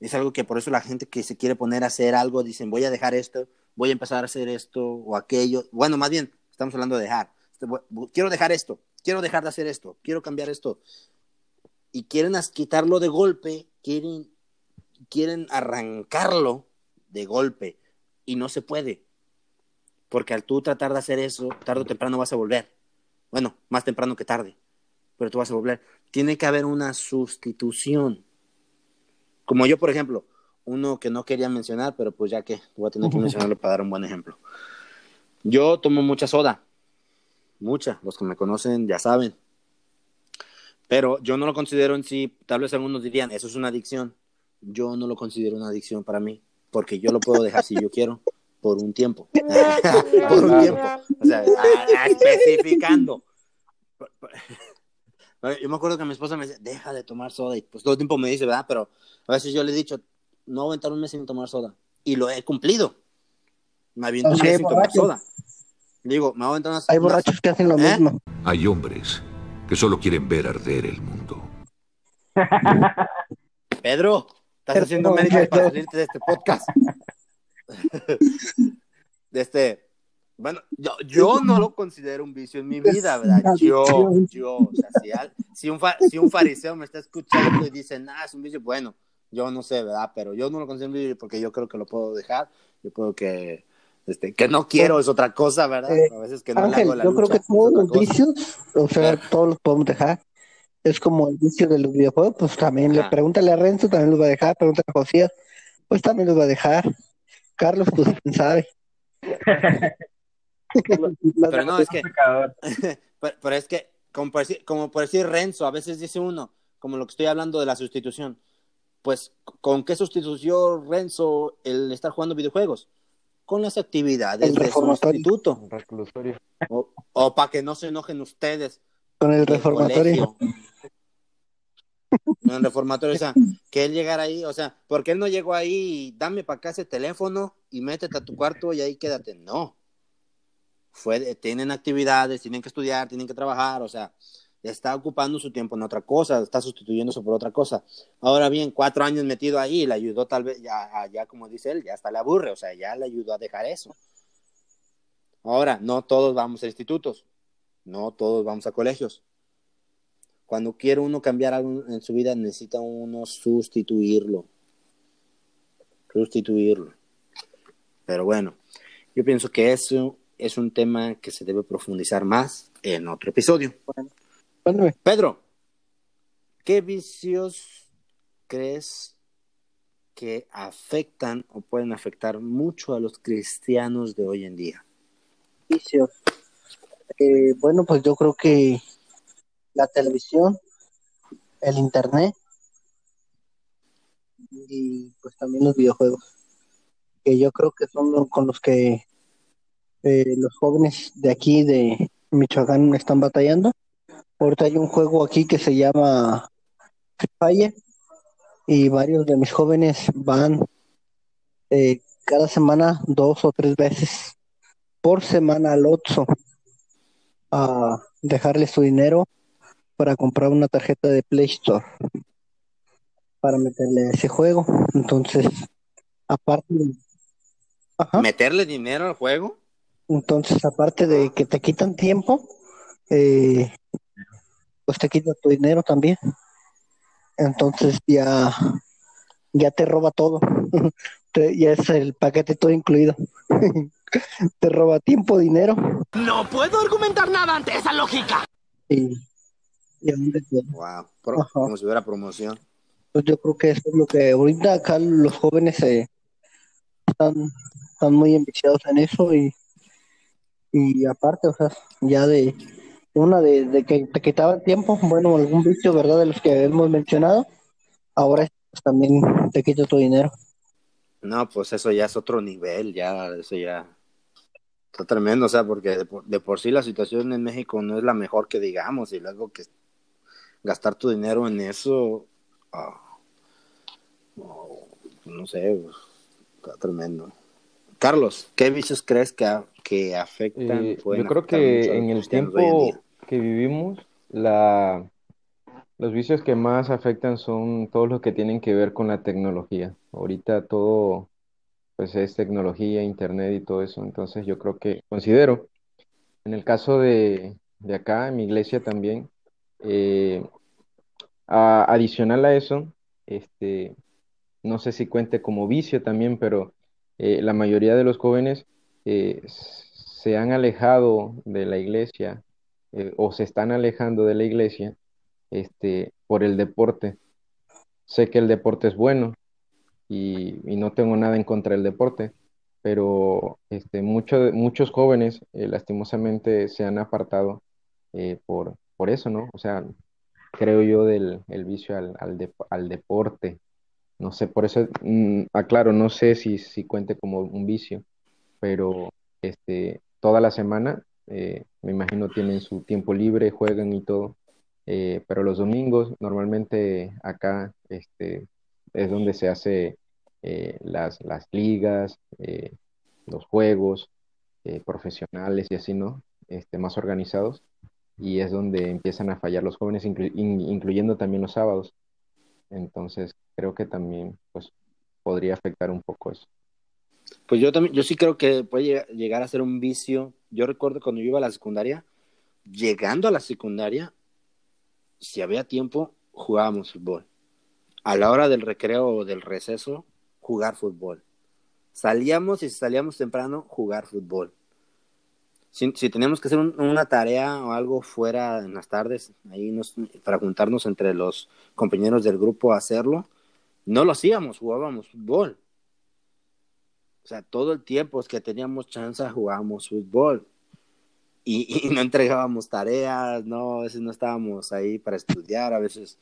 Es algo que por eso la gente que se quiere poner a hacer algo, dicen, voy a dejar esto, voy a empezar a hacer esto o aquello. Bueno, más bien, estamos hablando de dejar. Este, Quiero dejar esto, quiero dejar de hacer esto, quiero cambiar esto. Y quieren quitarlo de golpe, quieren, quieren arrancarlo de golpe. Y no se puede. Porque al tú tratar de hacer eso, tarde o temprano vas a volver. Bueno, más temprano que tarde, pero tú vas a volver. Tiene que haber una sustitución. Como yo, por ejemplo, uno que no quería mencionar, pero pues ya que voy a tener que <laughs> mencionarlo para dar un buen ejemplo. Yo tomo mucha soda, mucha, los que me conocen ya saben, pero yo no lo considero en sí, tal vez algunos dirían, eso es una adicción. Yo no lo considero una adicción para mí, porque yo lo puedo dejar si yo quiero, por un tiempo. <laughs> por un tiempo. O sea, <laughs> especificando. Yo me acuerdo que mi esposa me dice, deja de tomar soda, y pues todo el tiempo me dice, ¿verdad? Pero a veces yo le he dicho, no voy a aventar un mes sin tomar soda. Y lo he cumplido. Me aviento un mes sin tomar soda. Digo, me voy a aventar una Hay borrachos que hacen lo ¿Eh? mismo. Hay hombres que solo quieren ver arder el mundo. <laughs> Pedro, estás haciendo méritos para salirte de este podcast. <laughs> de este, bueno, yo, yo, no lo considero un vicio en mi vida, ¿verdad? Yo, yo, o sea, si, un, si un fariseo me está escuchando y dice, nada, es un vicio, bueno, yo no sé, ¿verdad? Pero yo no lo considero un vicio porque yo creo que lo puedo dejar, yo puedo que, este, que no quiero es otra cosa, ¿verdad? Eh, a veces que no Ángel, yo creo que todos los vicios, o sea, todos los podemos dejar. Es como el vicio de los videojuegos, pues también le pregúntale a Renzo, también los va a dejar, pregúntale a Josías, pues también los va a dejar. Carlos, pues quién sabe. <laughs> pero no, es que, <laughs> pero, es que, como por, decir, como por decir Renzo, a veces dice uno, como lo que estoy hablando de la sustitución, pues, ¿con qué sustituyó Renzo el estar jugando videojuegos? con las actividades de su instituto. O, o para que no se enojen ustedes. Con el reformatorio. Con el reformatorio, o sea, que él llegara ahí, o sea, ¿por qué él no llegó ahí y dame para acá ese teléfono y métete a tu cuarto y ahí quédate? No. Fue, tienen actividades, tienen que estudiar, tienen que trabajar, o sea, está ocupando su tiempo en otra cosa, está sustituyéndose por otra cosa. Ahora bien, cuatro años metido ahí, le ayudó tal vez, ya, ya como dice él, ya hasta le aburre, o sea, ya le ayudó a dejar eso. Ahora, no todos vamos a institutos, no todos vamos a colegios. Cuando quiere uno cambiar algo en su vida, necesita uno sustituirlo. Sustituirlo. Pero bueno, yo pienso que eso es un tema que se debe profundizar más en otro episodio. Pedro, ¿qué vicios crees que afectan o pueden afectar mucho a los cristianos de hoy en día? Vicios. Eh, bueno, pues yo creo que la televisión, el internet y pues también los videojuegos, que yo creo que son con los que eh, los jóvenes de aquí de Michoacán están batallando. Ahorita hay un juego aquí que se llama Free Fire y varios de mis jóvenes van eh, cada semana dos o tres veces por semana al Otso a dejarle su dinero para comprar una tarjeta de Play Store para meterle ese juego. Entonces, aparte meterle dinero al juego. Entonces, aparte de que te quitan tiempo, eh, pues te quita tu dinero también. Entonces ya, ya te roba todo. <laughs> ya es el paquete todo incluido. <laughs> te roba tiempo, dinero. No puedo argumentar nada ante esa lógica. Y, wow, como si hubiera promoción. Pues yo creo que eso es lo que ahorita acá los jóvenes eh, están, están muy enviciados en eso y, y aparte, o sea, ya de una de, que te quitaba tiempo, bueno, algún vicio, ¿verdad? De los que hemos mencionado, ahora pues, también te quita tu dinero. No, pues eso ya es otro nivel, ya, eso ya está tremendo, o sea, porque de por, sí la situación en México no es la mejor que digamos, y luego que gastar tu dinero en eso, ah, no sé, pues, está tremendo. Carlos, ¿qué vicios crees que, que afectan? Eh, yo creo que en el tiempo que vivimos, la, los vicios que más afectan son todos los que tienen que ver con la tecnología. Ahorita todo pues es tecnología, internet y todo eso. Entonces yo creo que considero, en el caso de, de acá, en mi iglesia también, eh, adicional a eso, este, no sé si cuente como vicio también, pero eh, la mayoría de los jóvenes eh, se han alejado de la iglesia o se están alejando de la iglesia este, por el deporte. Sé que el deporte es bueno y, no tengo nada en contra del deporte, pero este, muchos jóvenes eh, lastimosamente se han apartado eh, por, por eso, ¿no? O sea, creo yo del el vicio al, al, deporte. No sé, por eso mm, aclaro, no sé si, si cuente como un vicio, pero este, toda la semana, eh, me imagino tienen su tiempo libre, juegan y todo, eh, pero los domingos normalmente acá este, es donde se hace eh, las, las, ligas, los juegos profesionales y así, ¿no? Este, más organizados, y es donde empiezan a fallar los jóvenes, incluyendo también los sábados. Entonces, creo que también pues, podría afectar un poco eso. Pues yo también, yo sí creo que puede llegar a ser un vicio. Yo recuerdo cuando yo iba a la secundaria, llegando a la secundaria, si había tiempo, jugábamos fútbol. A la hora del recreo o del receso, jugar fútbol. Salíamos y si salíamos temprano, jugar fútbol. Si, teníamos que hacer una tarea o algo fuera en las tardes, ahí nos, para juntarnos entre los compañeros del grupo a hacerlo, no lo hacíamos, jugábamos fútbol. O sea, todo el tiempo que teníamos chance jugábamos fútbol. Y, no entregábamos tareas, no, a veces no estábamos ahí para estudiar, a veces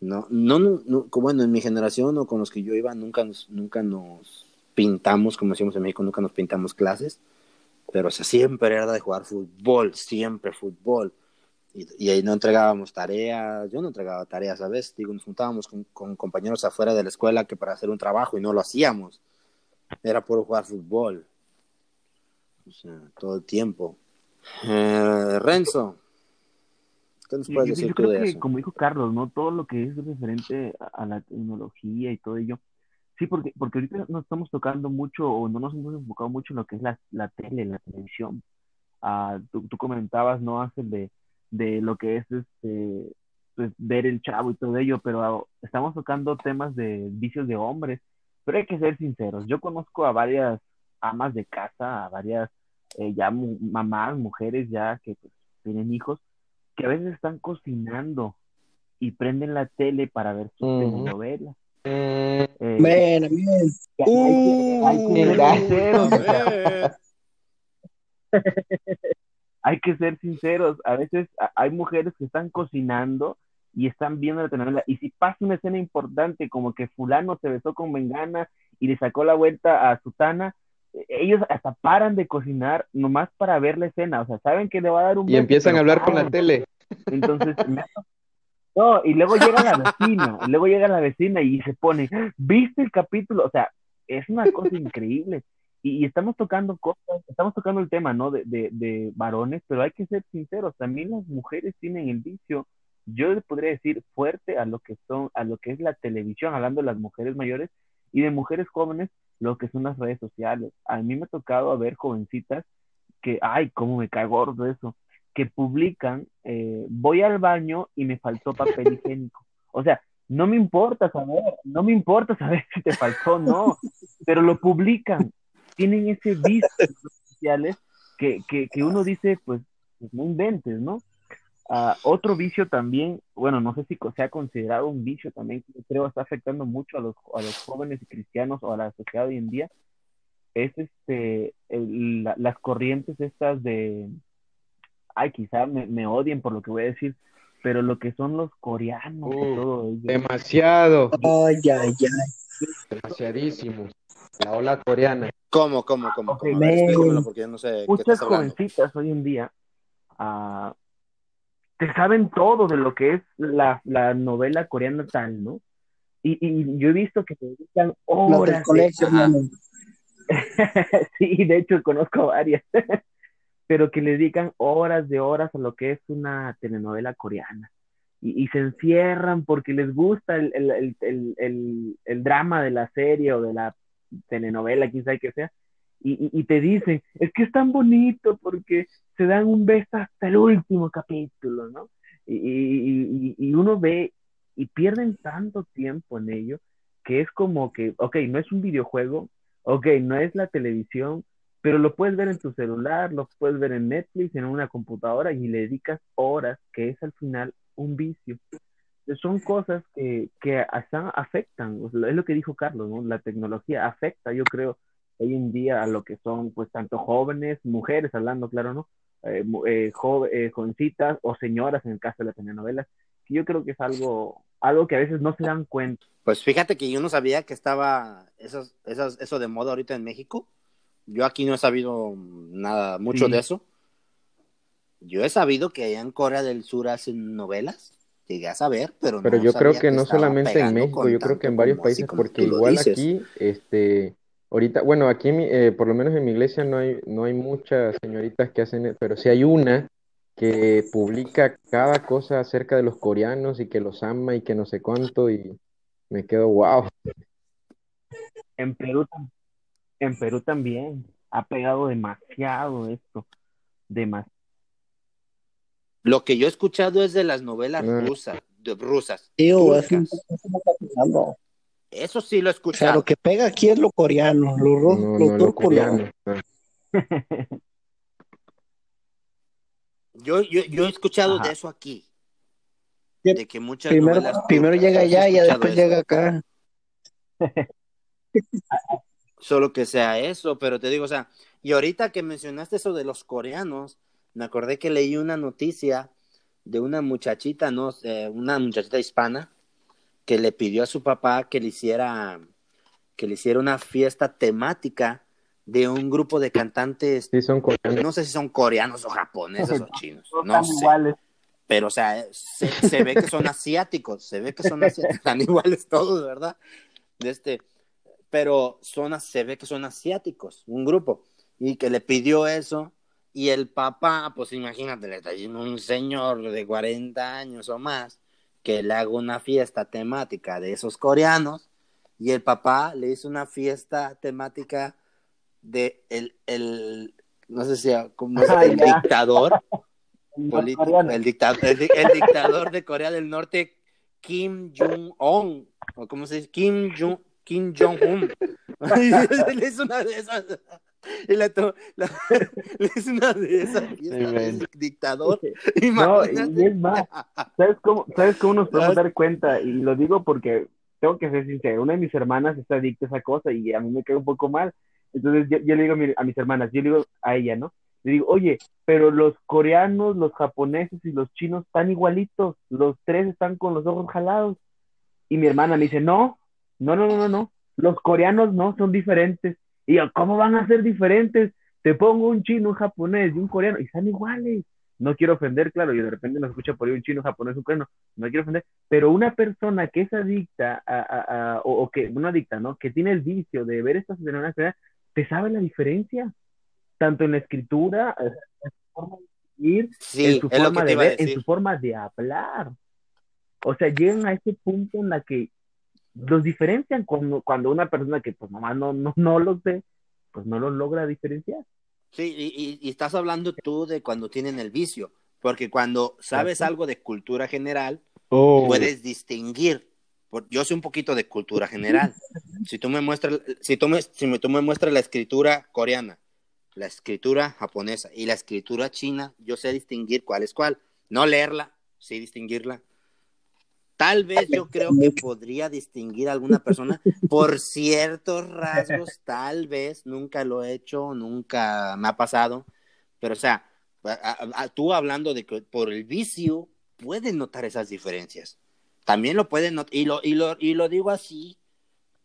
no, no, no, bueno, en mi generación o con los que yo iba nunca nos, nunca nos pintamos, como decíamos en México, nunca nos pintamos clases, pero o sea, siempre era de jugar fútbol, siempre fútbol. Y, ahí no entregábamos tareas, yo no entregaba tareas veces, digo, nos juntábamos con, con compañeros afuera de la escuela que para hacer un trabajo y no lo hacíamos era por jugar fútbol. O sea, todo el tiempo. Eh, Renzo, ¿qué nos puedes decir tú de eso? Como dijo Carlos, ¿no? Todo lo que es referente a, la tecnología y todo ello. Sí, porque, porque ahorita nos estamos tocando mucho o no nos hemos enfocado mucho en lo que es la, la tele, la televisión. Ah, tú, tú, comentabas, ¿no? Hace de, de lo que es este pues, ver el chavo y todo ello, pero estamos tocando temas de vicios de hombres pero hay que ser sinceros, yo conozco a varias amas de casa, a varias eh, ya mamás, mujeres ya que pues, tienen hijos, que a veces están cocinando y prenden la tele para ver sus telenovelas. Eh, bien, hay que ser sinceros, a veces hay mujeres que están cocinando y están viendo la telenovela. Y si pasa una escena importante, como que fulano se besó con Mengana y le sacó la vuelta a Sutana, e-, ellos hasta paran de cocinar nomás para ver la escena. O sea, saben que le va a dar un Y empiezan a hablar con la tele. Entonces, no, y luego llega la vecina, y luego llega la vecina y se pone, ¿viste el capítulo? O sea, es una cosa increíble. Y, estamos tocando cosas, estamos tocando el tema, ¿no? De, de, de varones, pero hay que ser sinceros, también las mujeres tienen el vicio yo les podría decir fuerte a lo que son, a lo que es la televisión, hablando de las mujeres mayores y de mujeres jóvenes, lo que son las redes sociales. A mí me ha tocado ver jovencitas que, ay, cómo me cae gordo eso, que publican, eh, voy al baño y me faltó papel higiénico. O sea, no me importa saber, no me importa saber si te faltó o no, pero lo publican. Tienen ese vicio en redes sociales que, que, que uno dice, pues, pues no inventes, ¿no? Ah, otro vicio también, bueno, no sé si se ha considerado un vicio también, que creo está afectando mucho a los, a los jóvenes cristianos o a la sociedad hoy en día, es este, las corrientes estas de, ay, quizá me, me, odien por lo que voy a decir, pero lo que son los coreanos y todo ello. Demasiado. Ay, ay, ay. Demasiadísimo. La ola coreana. ¿Cómo, cómo, cómo? Okay, porque no sé. Muchas jovencitas hoy en día uh, te saben todo de lo que es la, la novela coreana tal, ¿no? Y, y, yo he visto que te dedican horas. <laughs> sí, de hecho conozco varias, pero que le dedican horas de horas a lo que es una telenovela coreana. Y, se encierran porque les gusta el, el, el, el, drama de la serie o de la telenovela, quizá que sea, y, y, te dicen, es que es tan bonito porque se dan un beso hasta el último capítulo, ¿no? Y, y, uno ve y pierden tanto tiempo en ello que es como que, ok, no es un videojuego, ok, no es la televisión, pero lo puedes ver en tu celular, lo puedes ver en Netflix, en una computadora y le dedicas horas, que es al final un vicio. Son cosas que, que afectan, es lo que dijo Carlos, ¿no? La tecnología afecta, yo creo, hoy en día a lo que son, pues, tanto jóvenes, mujeres, hablando, claro, ¿no? Eh, eh, eh, jovencitas o señoras en el caso de las telenovelas, yo creo que es algo, algo que a veces no se dan cuenta. Pues fíjate que yo no sabía que estaba eso de moda ahorita en México. Yo aquí no he sabido nada, mucho Sí. de eso. Yo he sabido que allá en Corea del Sur hacen novelas. Llegué a saber, pero, Pero no yo creo que no solamente en México, yo creo que en varios países, porque igual dices. aquí, este, ahorita, bueno, aquí eh, por lo menos en mi iglesia no hay, no hay muchas señoritas que hacen, pero sí hay una que publica cada cosa acerca de los coreanos y que los ama y que no sé cuánto y me quedo wow. En Perú, en Perú también ha pegado demasiado esto, demasiado. Lo que yo he escuchado es de las novelas Ah. rusas, de rusas, Tío, eso, sí lo he O sea, escuchado. lo que pega aquí es lo coreano, lo, ru- No, lo no, turco <laughs> Yo, yo, yo he escuchado Ajá. de eso aquí. De que muchas Primero, novelas primero llega allá y después eso. llega acá. <laughs> Solo que sea eso, pero te digo, o sea, y ahorita que mencionaste eso de los coreanos, me acordé que leí una noticia de una muchachita, no, Eh, una muchachita hispana, que le pidió a su papá que le hiciera, que le hiciera una fiesta temática de un grupo de cantantes, Sí, son coreanos. no sé si son coreanos o japoneses o chinos, <laughs> no están sé. iguales. Pero, o sea, se, se ve que son asiáticos, se ve que son asiáticos, <laughs> están iguales todos, ¿verdad? De este, pero son, se ve que son asiáticos, un grupo, y que le pidió eso, y el papá, pues imagínate, le está diciendo un señor de 40 años o más, que le haga una fiesta temática de esos coreanos, y el papá le hizo una fiesta temática de el, el no sé si. Ah, el dictador <laughs> político, el, dictador, el, el dictador de Corea del Norte, Kim Jong-un, o cómo se dice, Kim Jong Kim Jong-un. <laughs> <laughs> Él es una de esas. Él <laughs> es una de esas fiestas dictador. No, y es más, ¿sabes cómo, ¿sabes cómo nos podemos dar cuenta? Y lo digo porque tengo que ser sincero, una de mis hermanas está adicta a esa cosa y a mí me queda un poco mal. Entonces yo, yo le digo a, mi- a mis hermanas, yo le digo a ella, ¿no? Le digo, oye, pero los coreanos, los japoneses y los chinos están igualitos, los tres están con los ojos jalados. Y mi hermana me dice, no, no, no, no, no, no, los coreanos no, son diferentes. Y yo, ¿cómo van a ser diferentes? Te pongo un chino, un japonés y un coreano y están iguales no quiero ofender, claro, y de repente nos escucha por ahí un chino, japonés, un coreano, no quiero ofender, pero una persona que es adicta a, a- a- o, o que, no adicta, ¿no? Que tiene el vicio de ver estas telenovelas, te sabe la diferencia, tanto en la escritura, eh, en su forma de escribir, en Sí, su es lo forma de ver, en su forma de hablar. O sea, llegan a ese punto en la que los diferencian cuando, cuando una persona que pues nomás no, no, no los ve, pues no los logra diferenciar. Sí, y, y- y estás hablando tú de cuando tienen el vicio, porque cuando sabes algo de cultura general, Oh, puedes distinguir. Por- Yo sé un poquito de cultura general. Si tú me muestras, si tú me, si me, tú me muestras la escritura coreana, la escritura japonesa y la escritura china, yo sé distinguir cuál es cuál. No leerla, sí distinguirla. Tal vez yo <laughs> creo que podría distinguir a alguna persona por ciertos rasgos, <laughs> tal vez, nunca lo he hecho, nunca me ha pasado, pero o sea, a- a- a- tú hablando de que por el vicio pueden notar esas diferencias. También lo pueden notar, y lo, y, lo, y lo digo así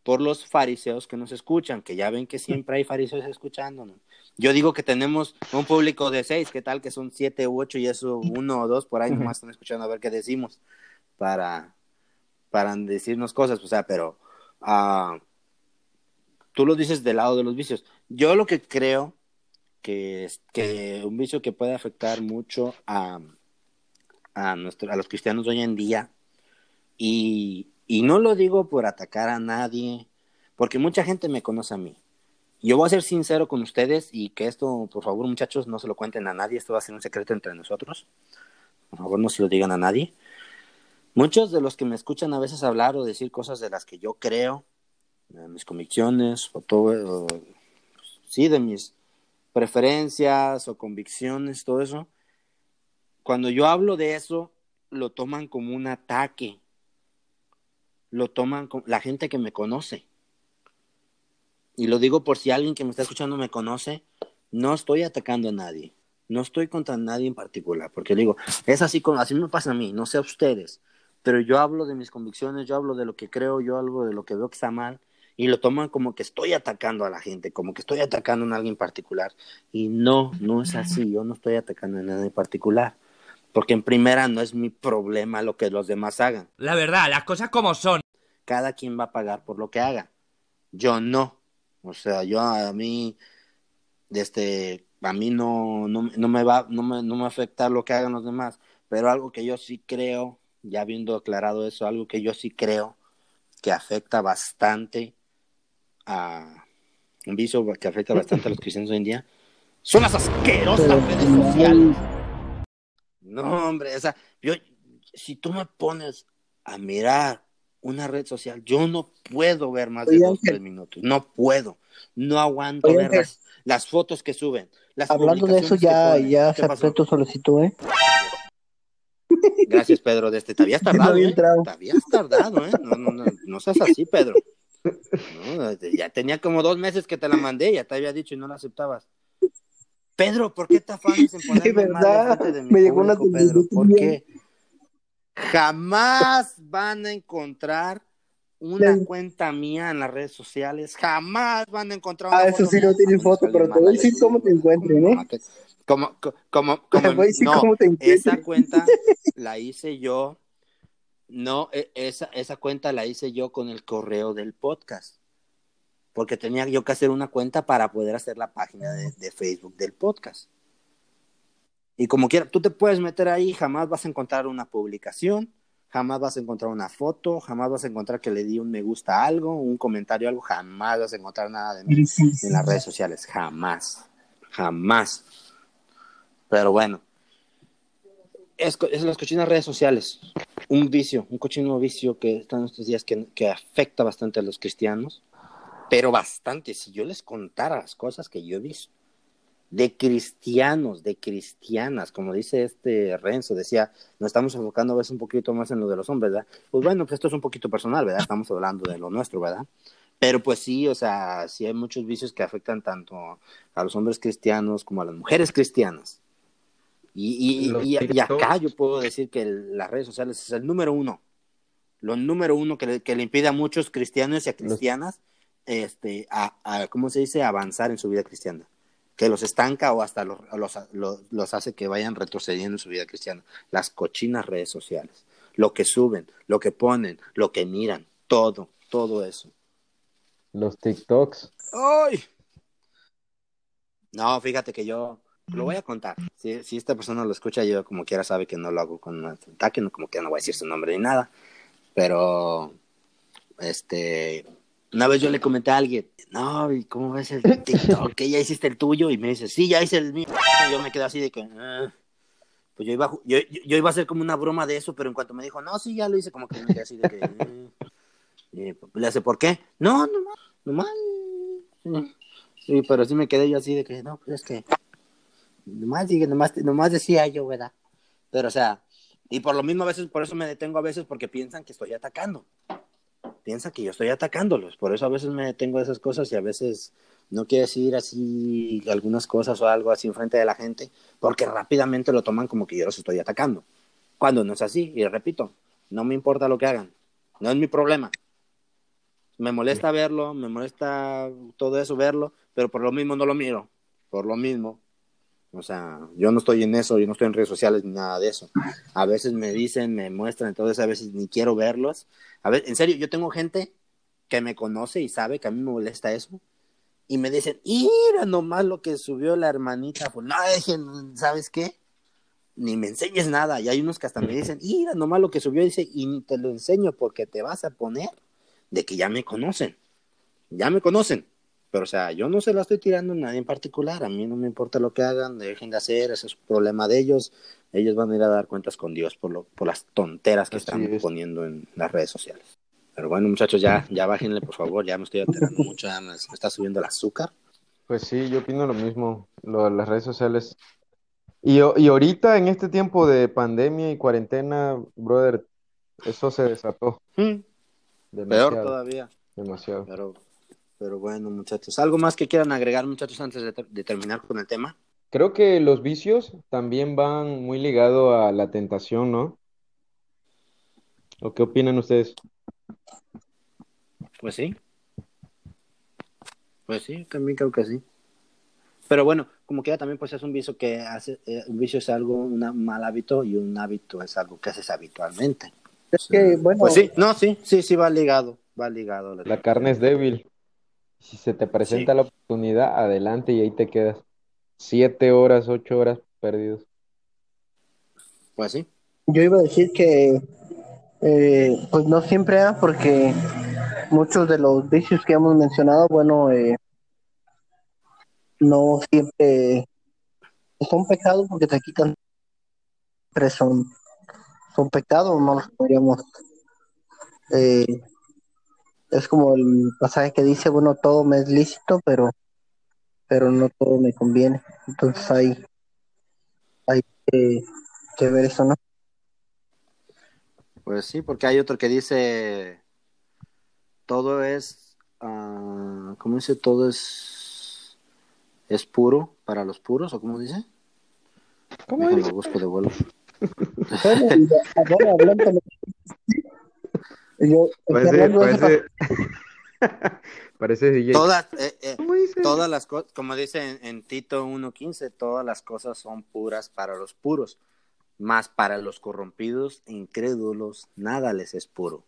por los fariseos que nos escuchan, que ya ven que siempre hay fariseos escuchándonos. Yo digo que tenemos un público de seis, ¿qué tal que son siete u ocho y eso uno o dos por ahí nomás están escuchando a ver qué decimos para, para decirnos cosas, o sea, pero ah, tú lo dices del lado de los vicios. Yo lo que creo que es que un vicio que puede afectar mucho a, a, nuestro, a los cristianos hoy en día, y, y no lo digo por atacar a nadie, porque mucha gente me conoce a mí. Yo voy a ser sincero con ustedes y que esto, por favor, muchachos, no se lo cuenten a nadie, esto va a ser un secreto entre nosotros. Por favor, no se lo digan a nadie. Muchos de los que me escuchan a veces hablar o decir cosas de las que yo creo, de mis convicciones, o todo, sí, de mis, preferencias o convicciones, todo eso, cuando yo hablo de eso, lo toman como un ataque. Lo toman como la gente que me conoce. Y lo digo por si alguien que me está escuchando me conoce, no estoy atacando a nadie. No estoy contra nadie en particular, porque digo, es así como así me pasa a mí, no sé a ustedes, pero yo hablo de mis convicciones, yo hablo de lo que creo, yo hablo de lo que veo que está mal y lo toman como que estoy atacando a la gente, como que estoy atacando a alguien en particular. Y no, no es así, yo no estoy atacando a nadie en particular. Porque en primera no es mi problema lo que los demás hagan. La verdad, las cosas como son. Cada quien va a pagar por lo que haga. Yo no. O sea, yo a mí, este, a mí no, no, no me va, no me, no me afecta lo que hagan los demás. Pero algo que yo sí creo, ya habiendo aclarado eso, algo que yo sí creo que afecta bastante a un vicio que afecta bastante a los cristianos hoy en día, son las asquerosas redes sociales. No, hombre, o sea, yo, si tú me pones a mirar una red social, yo no puedo ver más de Oye, dos, Ángel. tres minutos. No puedo. No aguanto Oye, ver las, las fotos que suben. Las Hablando de eso, ya, ponen. ya ¿Qué acepté pasó? tu solicitud, ¿eh? Gracias, Pedro, de este. Te habías <laughs> tardado, ¿eh? Te habías tardado, ¿eh? No, no, no, no seas así, Pedro. No, ya tenía como dos meses que te la mandé, ya te había dicho y no la aceptabas. Pedro, ¿por qué te afanes en ponerme mal de mi me llegó una Pedro? ¿Por qué? Jamás van a encontrar una Sí. cuenta mía en las redes sociales. Jamás van a encontrar Ah, una eso foto sí no tiene foto, pero te voy a decir cómo te encuentren, ¿eh? Como, co- como, <laughs> como, no, cómo te encuentren. esa cuenta la hice yo, no, e- esa, esa cuenta la hice yo con el correo del podcast, porque tenía yo que hacer una cuenta para poder hacer la página de, de Facebook del podcast. Y como quiera, tú te puedes meter ahí, jamás vas a encontrar una publicación, jamás vas a encontrar una foto, jamás vas a encontrar que le di un me gusta a algo, un comentario a algo, jamás vas a encontrar nada de mí en las redes sociales, jamás, jamás. Pero bueno, es, es las cochinas redes sociales, un vicio, un cochino vicio que están estos días que, que afecta bastante a los cristianos, pero bastante, si yo les contara las cosas que yo he visto, de cristianos, de cristianas, como dice este Renzo, decía, nos estamos enfocando a veces un poquito más en lo de los hombres, ¿verdad? Pues bueno, pues esto es un poquito personal, ¿verdad? Estamos hablando de lo nuestro, ¿verdad? Pero pues sí, o sea, sí hay muchos vicios que afectan tanto a los hombres cristianos como a las mujeres cristianas. Y, y, acá yo puedo decir que el- las redes sociales es el número uno. Lo número uno que le, que le impide a muchos cristianos y a cristianas, este, a, a, ¿cómo se dice? Avanzar en su vida cristiana. Que los estanca o hasta los, los, los, los hace que vayan retrocediendo en su vida cristiana. Las cochinas redes sociales. Lo que suben, lo que ponen, lo que miran, todo, todo eso. Los TikToks. ¡Ay! No, fíjate que yo lo voy a contar. Si, esta persona lo escucha, yo como quiera sabe que no lo hago con ataque, no como que no voy a decir su nombre ni nada. Pero, este, una vez yo le comenté a alguien, no, ¿y cómo ves el TikTok? ¿Que ya hiciste el tuyo? Y me dice, sí, ya hice el mío. Y yo me quedé así de que, "Ah". pues yo iba, a yo, iba a hacer como una broma de eso, pero en cuanto me dijo, no, sí, ya lo hice, como que me quedé así de que, "Mm". Y le hace, ¿por qué? No, nomás, nomás. Sí. Sí, pero sí me quedé yo así de que, no, pues es que, nomás, dije, nomás, nomás decía yo, ¿verdad? Pero, o sea, y por lo mismo a veces, por eso me detengo a veces, porque piensan que estoy atacando. Piensan que yo estoy atacándolos, por eso a veces me detengo de esas cosas y a veces no quiero decir así algunas cosas o algo así enfrente de la gente, porque rápidamente lo toman como que yo los estoy atacando. Cuando no es así, y repito, no me importa lo que hagan, no es mi problema. Me molesta verlo, me molesta todo eso, verlo, pero por lo mismo no lo miro, por lo mismo. O sea, yo no estoy en eso, yo no estoy en redes sociales ni nada de eso. A veces me dicen, me muestran, entonces a veces ni quiero verlos. A ver, en serio, yo tengo gente que me conoce y sabe que a mí me molesta eso. Y me dicen, mira nomás lo que subió la hermanita. Pues, no, dejen, ¿sabes qué? Ni me enseñes nada. Y hay unos que hasta me dicen, mira nomás lo que subió. Dice, y ni te lo enseño porque te vas a poner de que ya me conocen. Ya me conocen. Pero, o sea, yo no se la estoy tirando a nadie en particular. A mí no me importa lo que hagan, dejen de hacer, ese es un problema de ellos. Ellos van a ir a dar cuentas con Dios por, lo, por las tonteras que Así están es. poniendo en las redes sociales. Pero bueno, muchachos, ya, ya bájenle, por favor. Ya me estoy alterando <laughs> mucho, ya me, me está subiendo el azúcar. Pues sí, yo opino lo mismo, lo de las redes sociales. Y, y ahorita en este tiempo de pandemia y cuarentena, brother, eso se desató Mm, Peor todavía. demasiado. Pero, pero bueno, muchachos. ¿Algo más que quieran agregar, muchachos, antes de, ter- de terminar con el tema? Creo que los vicios también van muy ligados a la tentación, ¿no? ¿O qué opinan ustedes? Pues sí. Pues sí, también creo que sí. Pero bueno, como quiera también pues es un vicio que hace, eh, un vicio es algo, una- un mal hábito y un hábito es algo que haces habitualmente. Es que, bueno, Pues sí, no, sí, sí, sí va ligado, va ligado. La carne es débil. Si se te presenta Sí. la oportunidad, adelante y ahí te quedas. Siete horas, ocho horas perdidos. Pues sí. yo iba a decir que, eh, pues no siempre, ah, porque muchos de los vicios que hemos mencionado, bueno, eh, no siempre son pecados porque te quitan, pero son, son pecados, no los podríamos. eh, es como el pasaje que dice, bueno, todo me es lícito, pero, pero no todo me conviene. Entonces hay, hay que, que ver eso, ¿no? Pues sí, porque hay otro que dice, todo es, ah, ¿cómo dice? Todo es, es puro para los puros, ¿o cómo dice? ¿Cómo Déjalo, dice? busco de vuelo. Bueno, hablando yo Parece, parece, <laughs> parece DJ. Todas, eh, eh, ¿Cómo dice? todas las cosas, como dice en, en Tito 1.15, todas las cosas son puras para los puros, más para los corrompidos e incrédulos, nada les es puro,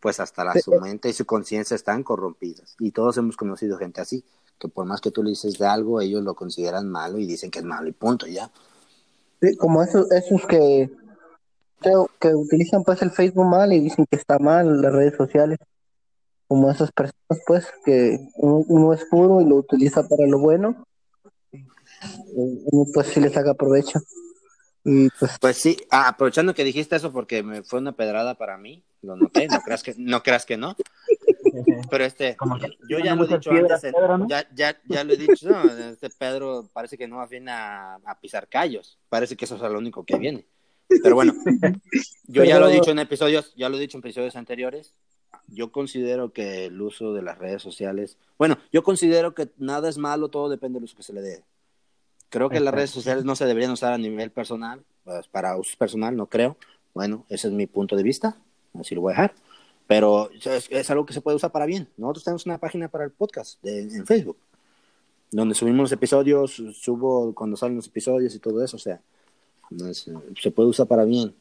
pues hasta la, su mente y su conciencia están corrompidas. Y todos hemos conocido gente así, que por más que tú le dices de algo, ellos lo consideran malo y dicen que es malo y punto, ya. Sí, como esos, esos que, que, que utilizan pues el Facebook mal y dicen que está mal las redes sociales. Como esas personas pues que uno, uno es puro y lo utiliza para lo bueno. Uno pues sí le saca provecho. Y pues Pues sí, ah, aprovechando que dijiste eso porque me fue una pedrada para mí, lo noté, no creas que no. Creas que no. Pero este, yo ya lo he dicho antes, ya, ya, ya lo he dicho, no, este Pedro parece que no afina a, a pisar callos, parece que eso es lo único que viene. Pero bueno, yo ya lo he Pero- dicho en episodios, ya lo he dicho en episodios anteriores, yo considero que el uso de las redes sociales, bueno, yo considero que nada es malo, todo depende del uso que se le dé. Creo que las redes sociales no se deberían usar a nivel personal, pues, para uso personal no creo. Bueno, ese es mi punto de vista, así lo voy a dejar. Pero es, es algo que se puede usar para bien. Nosotros tenemos una página para el podcast de- en Facebook, donde subimos los episodios, subo cuando salen los episodios y todo eso. O sea, no es- se puede usar para bien,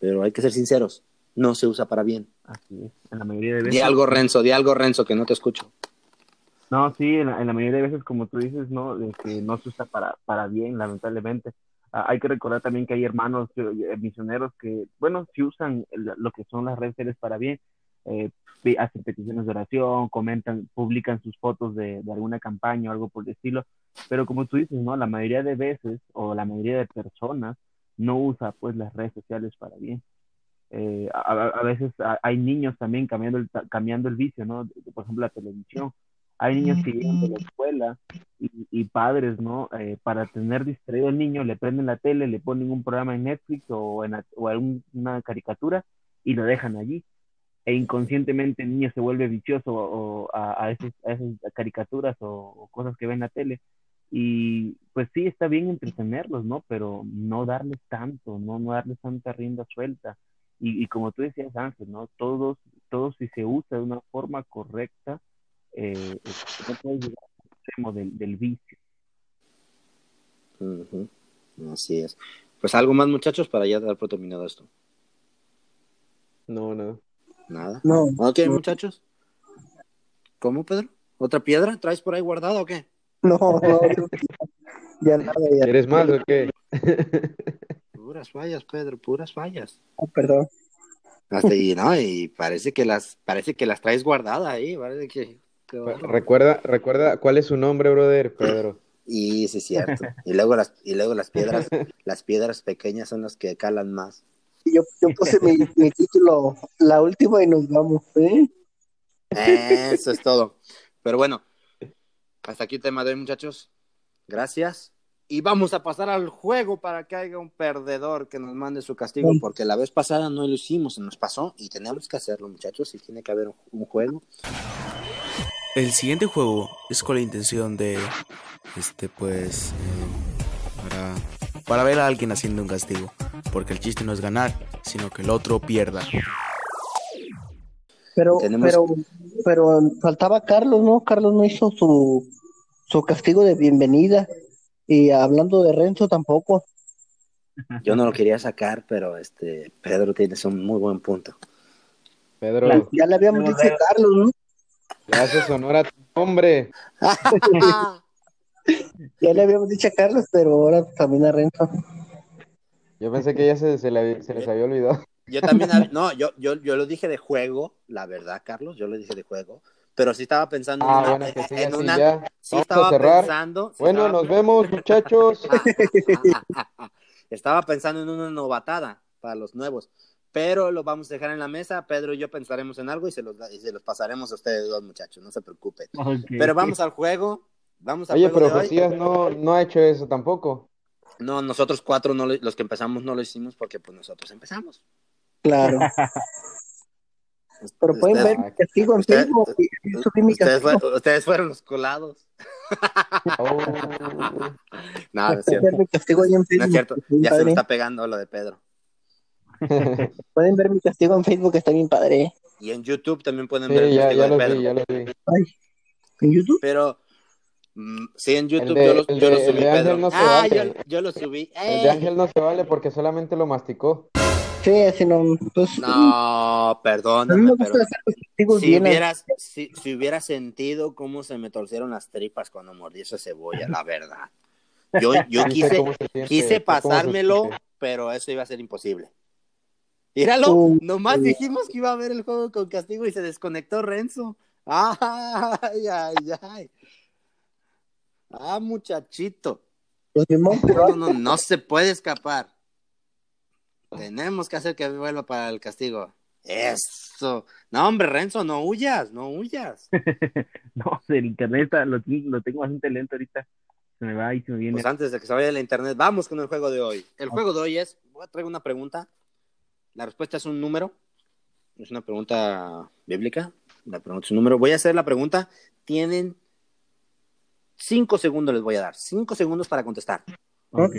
pero hay que ser sinceros, no se usa para bien. Así es, en la mayoría de Di veces. algo, Renzo, di algo, Renzo, que no te escucho. No, sí, en la, en la mayoría de veces, como tú dices, ¿no? De que no se usa para, para bien, lamentablemente. Ah, hay que recordar también que hay hermanos eh, misioneros que, bueno, sí usan lo que son las redes sociales para bien. Eh, hacen peticiones de oración, comentan, publican sus fotos de, de alguna campaña o algo por el estilo. Pero como tú dices, ¿no? La mayoría de veces, o la mayoría de personas, no usa pues las redes sociales para bien. Eh, a, a- veces a- hay niños también cambiando el, cambiando el vicio, ¿no? Por ejemplo, la televisión. Hay niños que llegan de la escuela y, y padres, ¿no? Eh, para tener distraído al niño, le prenden la tele, le ponen un programa en Netflix o en o en una caricatura y lo dejan allí. E inconscientemente el niño se vuelve vicioso o, a, a, esos- a esas caricaturas o, o cosas que ve en la tele. Y pues sí, está bien entretenerlos, ¿no? Pero no darles tanto, no, no darles tanta rienda suelta. Y, y como tú decías antes, ¿no? Todos, todos si se usa de una forma correcta, eh, no puede llegar al extremo del, del vicio. Ujú, Así es. Pues algo más, muchachos, para ya dar por terminado esto. No, no. Nada. no, Ok, muchachos. ¿Cómo, Pedro? ¿Otra piedra traes por ahí guardada o qué? no, no, ya nada, ya, ¿Quieres más o qué? Puras fallas, Pedro, puras fallas. oh, perdón. Hasta ahí, ¿no? Y parece que las, parece que las traes guardadas ahí, parece que... Recuerda, recuerda, ¿cuál es su nombre, brother? Pedro. Y sí es cierto. Y luego las, y luego las piedras, <laughs> las piedras pequeñas son las que calan más. Yo, yo puse mi, mi título, la última y nos vamos, ¿eh? Eso es todo. Pero bueno, Hasta aquí el tema de hoy, muchachos. Gracias. Y vamos a pasar al juego para que haya un perdedor que nos mande su castigo, porque la vez pasada no lo hicimos, se nos pasó y tenemos que hacerlo, muchachos, y tiene que haber un, un juego. El siguiente juego es con la intención de, este, pues, eh, para, ver a alguien haciendo un castigo, porque el chiste no es ganar, sino que el otro pierda. Pero, Tenemos- pero, pero faltaba Carlos, ¿no? Carlos no hizo su, su castigo de bienvenida. Y hablando de Renzo tampoco. Yo no lo quería sacar, pero este Pedro tienes un muy buen punto. Pedro, Ya le habíamos dicho a Carlos, ¿no? le haces honor a tu nombre. <laughs> <laughs> Ya le habíamos dicho a Carlos, pero ahora también a Renzo. Yo pensé que ya se, se, le- se les había olvidado. Yo también, no, yo, yo, yo lo dije de juego, la verdad, Carlos, yo lo dije de juego, pero sí estaba pensando en Ah, una, bueno, que sí, en una- ya. sí estaba pensando, sí Bueno, estaba- nos vemos, muchachos. <laughs> estaba pensando en una novatada para los nuevos, pero lo vamos a dejar en la mesa, Pedro y yo pensaremos en algo y se los, y se los pasaremos a ustedes dos muchachos, no se preocupen. Ok. Pero vamos al juego, vamos al Oye, pero. Josías no, no ha hecho eso tampoco. No, nosotros cuatro, no lo- los que empezamos no lo hicimos porque pues nosotros empezamos. Claro. Pero pueden Ustedes- ver mi castigo en Facebook. Ustedes, castigo. fue- ustedes fueron los colados. Oh, <laughs> No, no es Pueden cierto. ver mi castigo ahí en No es Facebook. cierto. Ya se me está pegando lo de Pedro. <laughs> Pueden ver mi castigo en Facebook, está bien padre. Y en YouTube también pueden ver sí, el ya, castigo ya de lo Pedro. vi, ya lo vi. ¿En YouTube? Pero sí, en YouTube de- yo, lo, yo lo de- el subí, de Ángel Pedro. no se ah, vale. yo, yo lo subí. El de. Ángel no se vale porque solamente lo masticó. Sí, así no. Pues, No, castigos si hubieras, si, si hubieras sentido cómo se me torcieron las tripas cuando mordí esa cebolla, la verdad. Yo, yo <laughs> quise, quise se pasármelo, pero eso iba a ser imposible. Míralo, Uh, nomás uh. dijimos que iba a haber el juego con castigo y se desconectó Renzo. <laughs> Ay, ay, ay. Ah, muchachito. Pues, No, no, no se puede escapar. Tenemos que hacer que vuelva para el castigo. Eso. No, hombre, Renzo, no huyas, no huyas. <laughs> No, el internet lo, lo tengo bastante lento ahorita. Se me va y se me viene. Pues antes de que se vaya la internet, vamos con el juego de hoy. El juego de hoy es, voy a traer una pregunta. La respuesta es un número. Es una pregunta bíblica. La pregunta es un número. Voy a hacer la pregunta. Tienen cinco segundos, les voy a dar. Cinco segundos para contestar. Ok.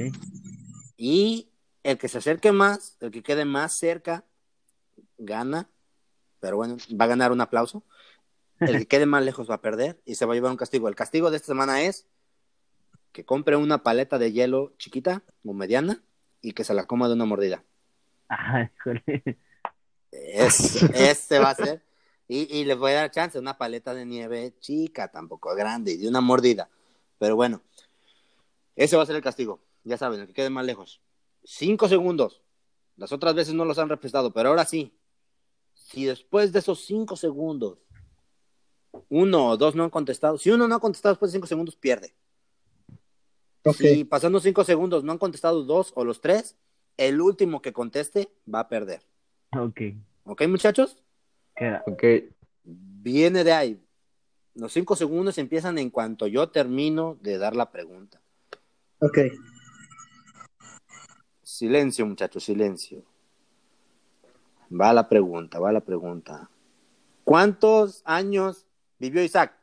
Y el que se acerque más, el que quede más cerca, gana. Pero bueno, va a ganar un aplauso. El que quede más lejos va a perder y se va a llevar un castigo. El castigo de esta semana es que compre una paleta de hielo chiquita o mediana y que se la coma de una mordida. Ah, híjole. Es, ese va a ser. Y, y les voy a dar chance, una paleta de nieve chica, tampoco grande, y de una mordida. Pero bueno, ese va a ser el castigo. Ya saben, el que quede más lejos. Cinco segundos. Las otras veces no los han respetado, pero ahora sí. Si después de esos cinco segundos uno o dos no han contestado, si uno no ha contestado después de cinco segundos, pierde. Si pasando cinco segundos no han contestado dos o los tres, el último que conteste va a perder. Ok. ¿Ok, muchachos? Queda. Ok, Viene de ahí. Los cinco segundos empiezan en cuanto yo termino de dar la pregunta. Ok. Silencio, muchachos, silencio. Va la pregunta, va la pregunta. ¿Cuántos años vivió Isaac?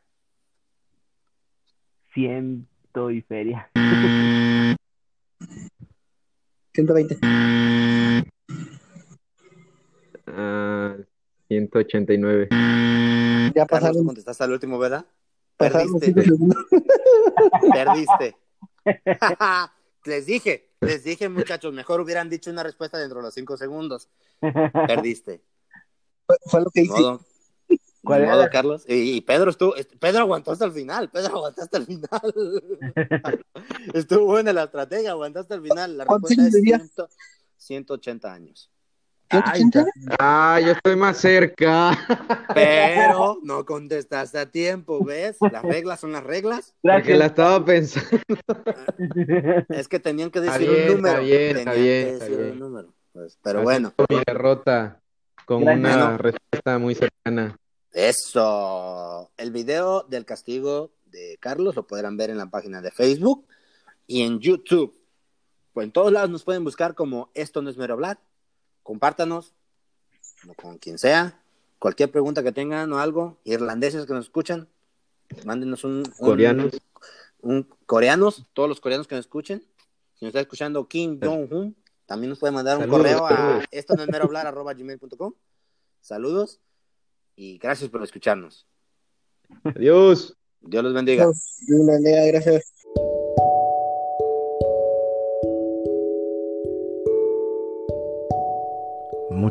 Ciento y feria. 120. ah, 189. Ya Carlos, pasaron, contestaste al último, ¿verdad? pasaron Perdiste, 5 segundos. <laughs> perdiste. <laughs> les dije, les dije, muchachos, mejor hubieran dicho una respuesta dentro de los cinco segundos. Perdiste. Fue, lo que hice. modo. <laughs> Ni ¿Cuál modo? Carlos. Y, y Pedro estuvo, est- Pedro aguantó hasta el final, Pedro aguantó hasta el final. Estuvo buena la estrategia, aguantó hasta el final. La ¿Cuántos respuesta es años vivía? 100 180 años. Ay, 180. Ah, yo estoy más cerca. <laughs> Pero no contestaste a tiempo, ¿ves? Las reglas son las reglas. Porque la estaba pensando. Es que tenían que Está decir bien, un número. está bien, Tenían está bien, que está decir un número. Pues, pero bueno, Mi derrota con Gracias. una Bueno. respuesta muy cercana. eso. El video del castigo de Carlos lo podrán ver en la página de Facebook y en YouTube. Pues en todos lados nos pueden buscar como Esto no es mero hablar. Compártanos con quien sea. Cualquier pregunta que tengan o algo, irlandeses que nos escuchan, mándenos un, un Coreanos. un coreanos, todos los coreanos que nos escuchen. Si nos está escuchando Kim Jong-un, también nos puede mandar un Saludos, correo a esto no es mero hablar <laughs> arroba gmail.com. Saludos y gracias por escucharnos. Adiós. Dios los bendiga. Dios los bendiga, gracias.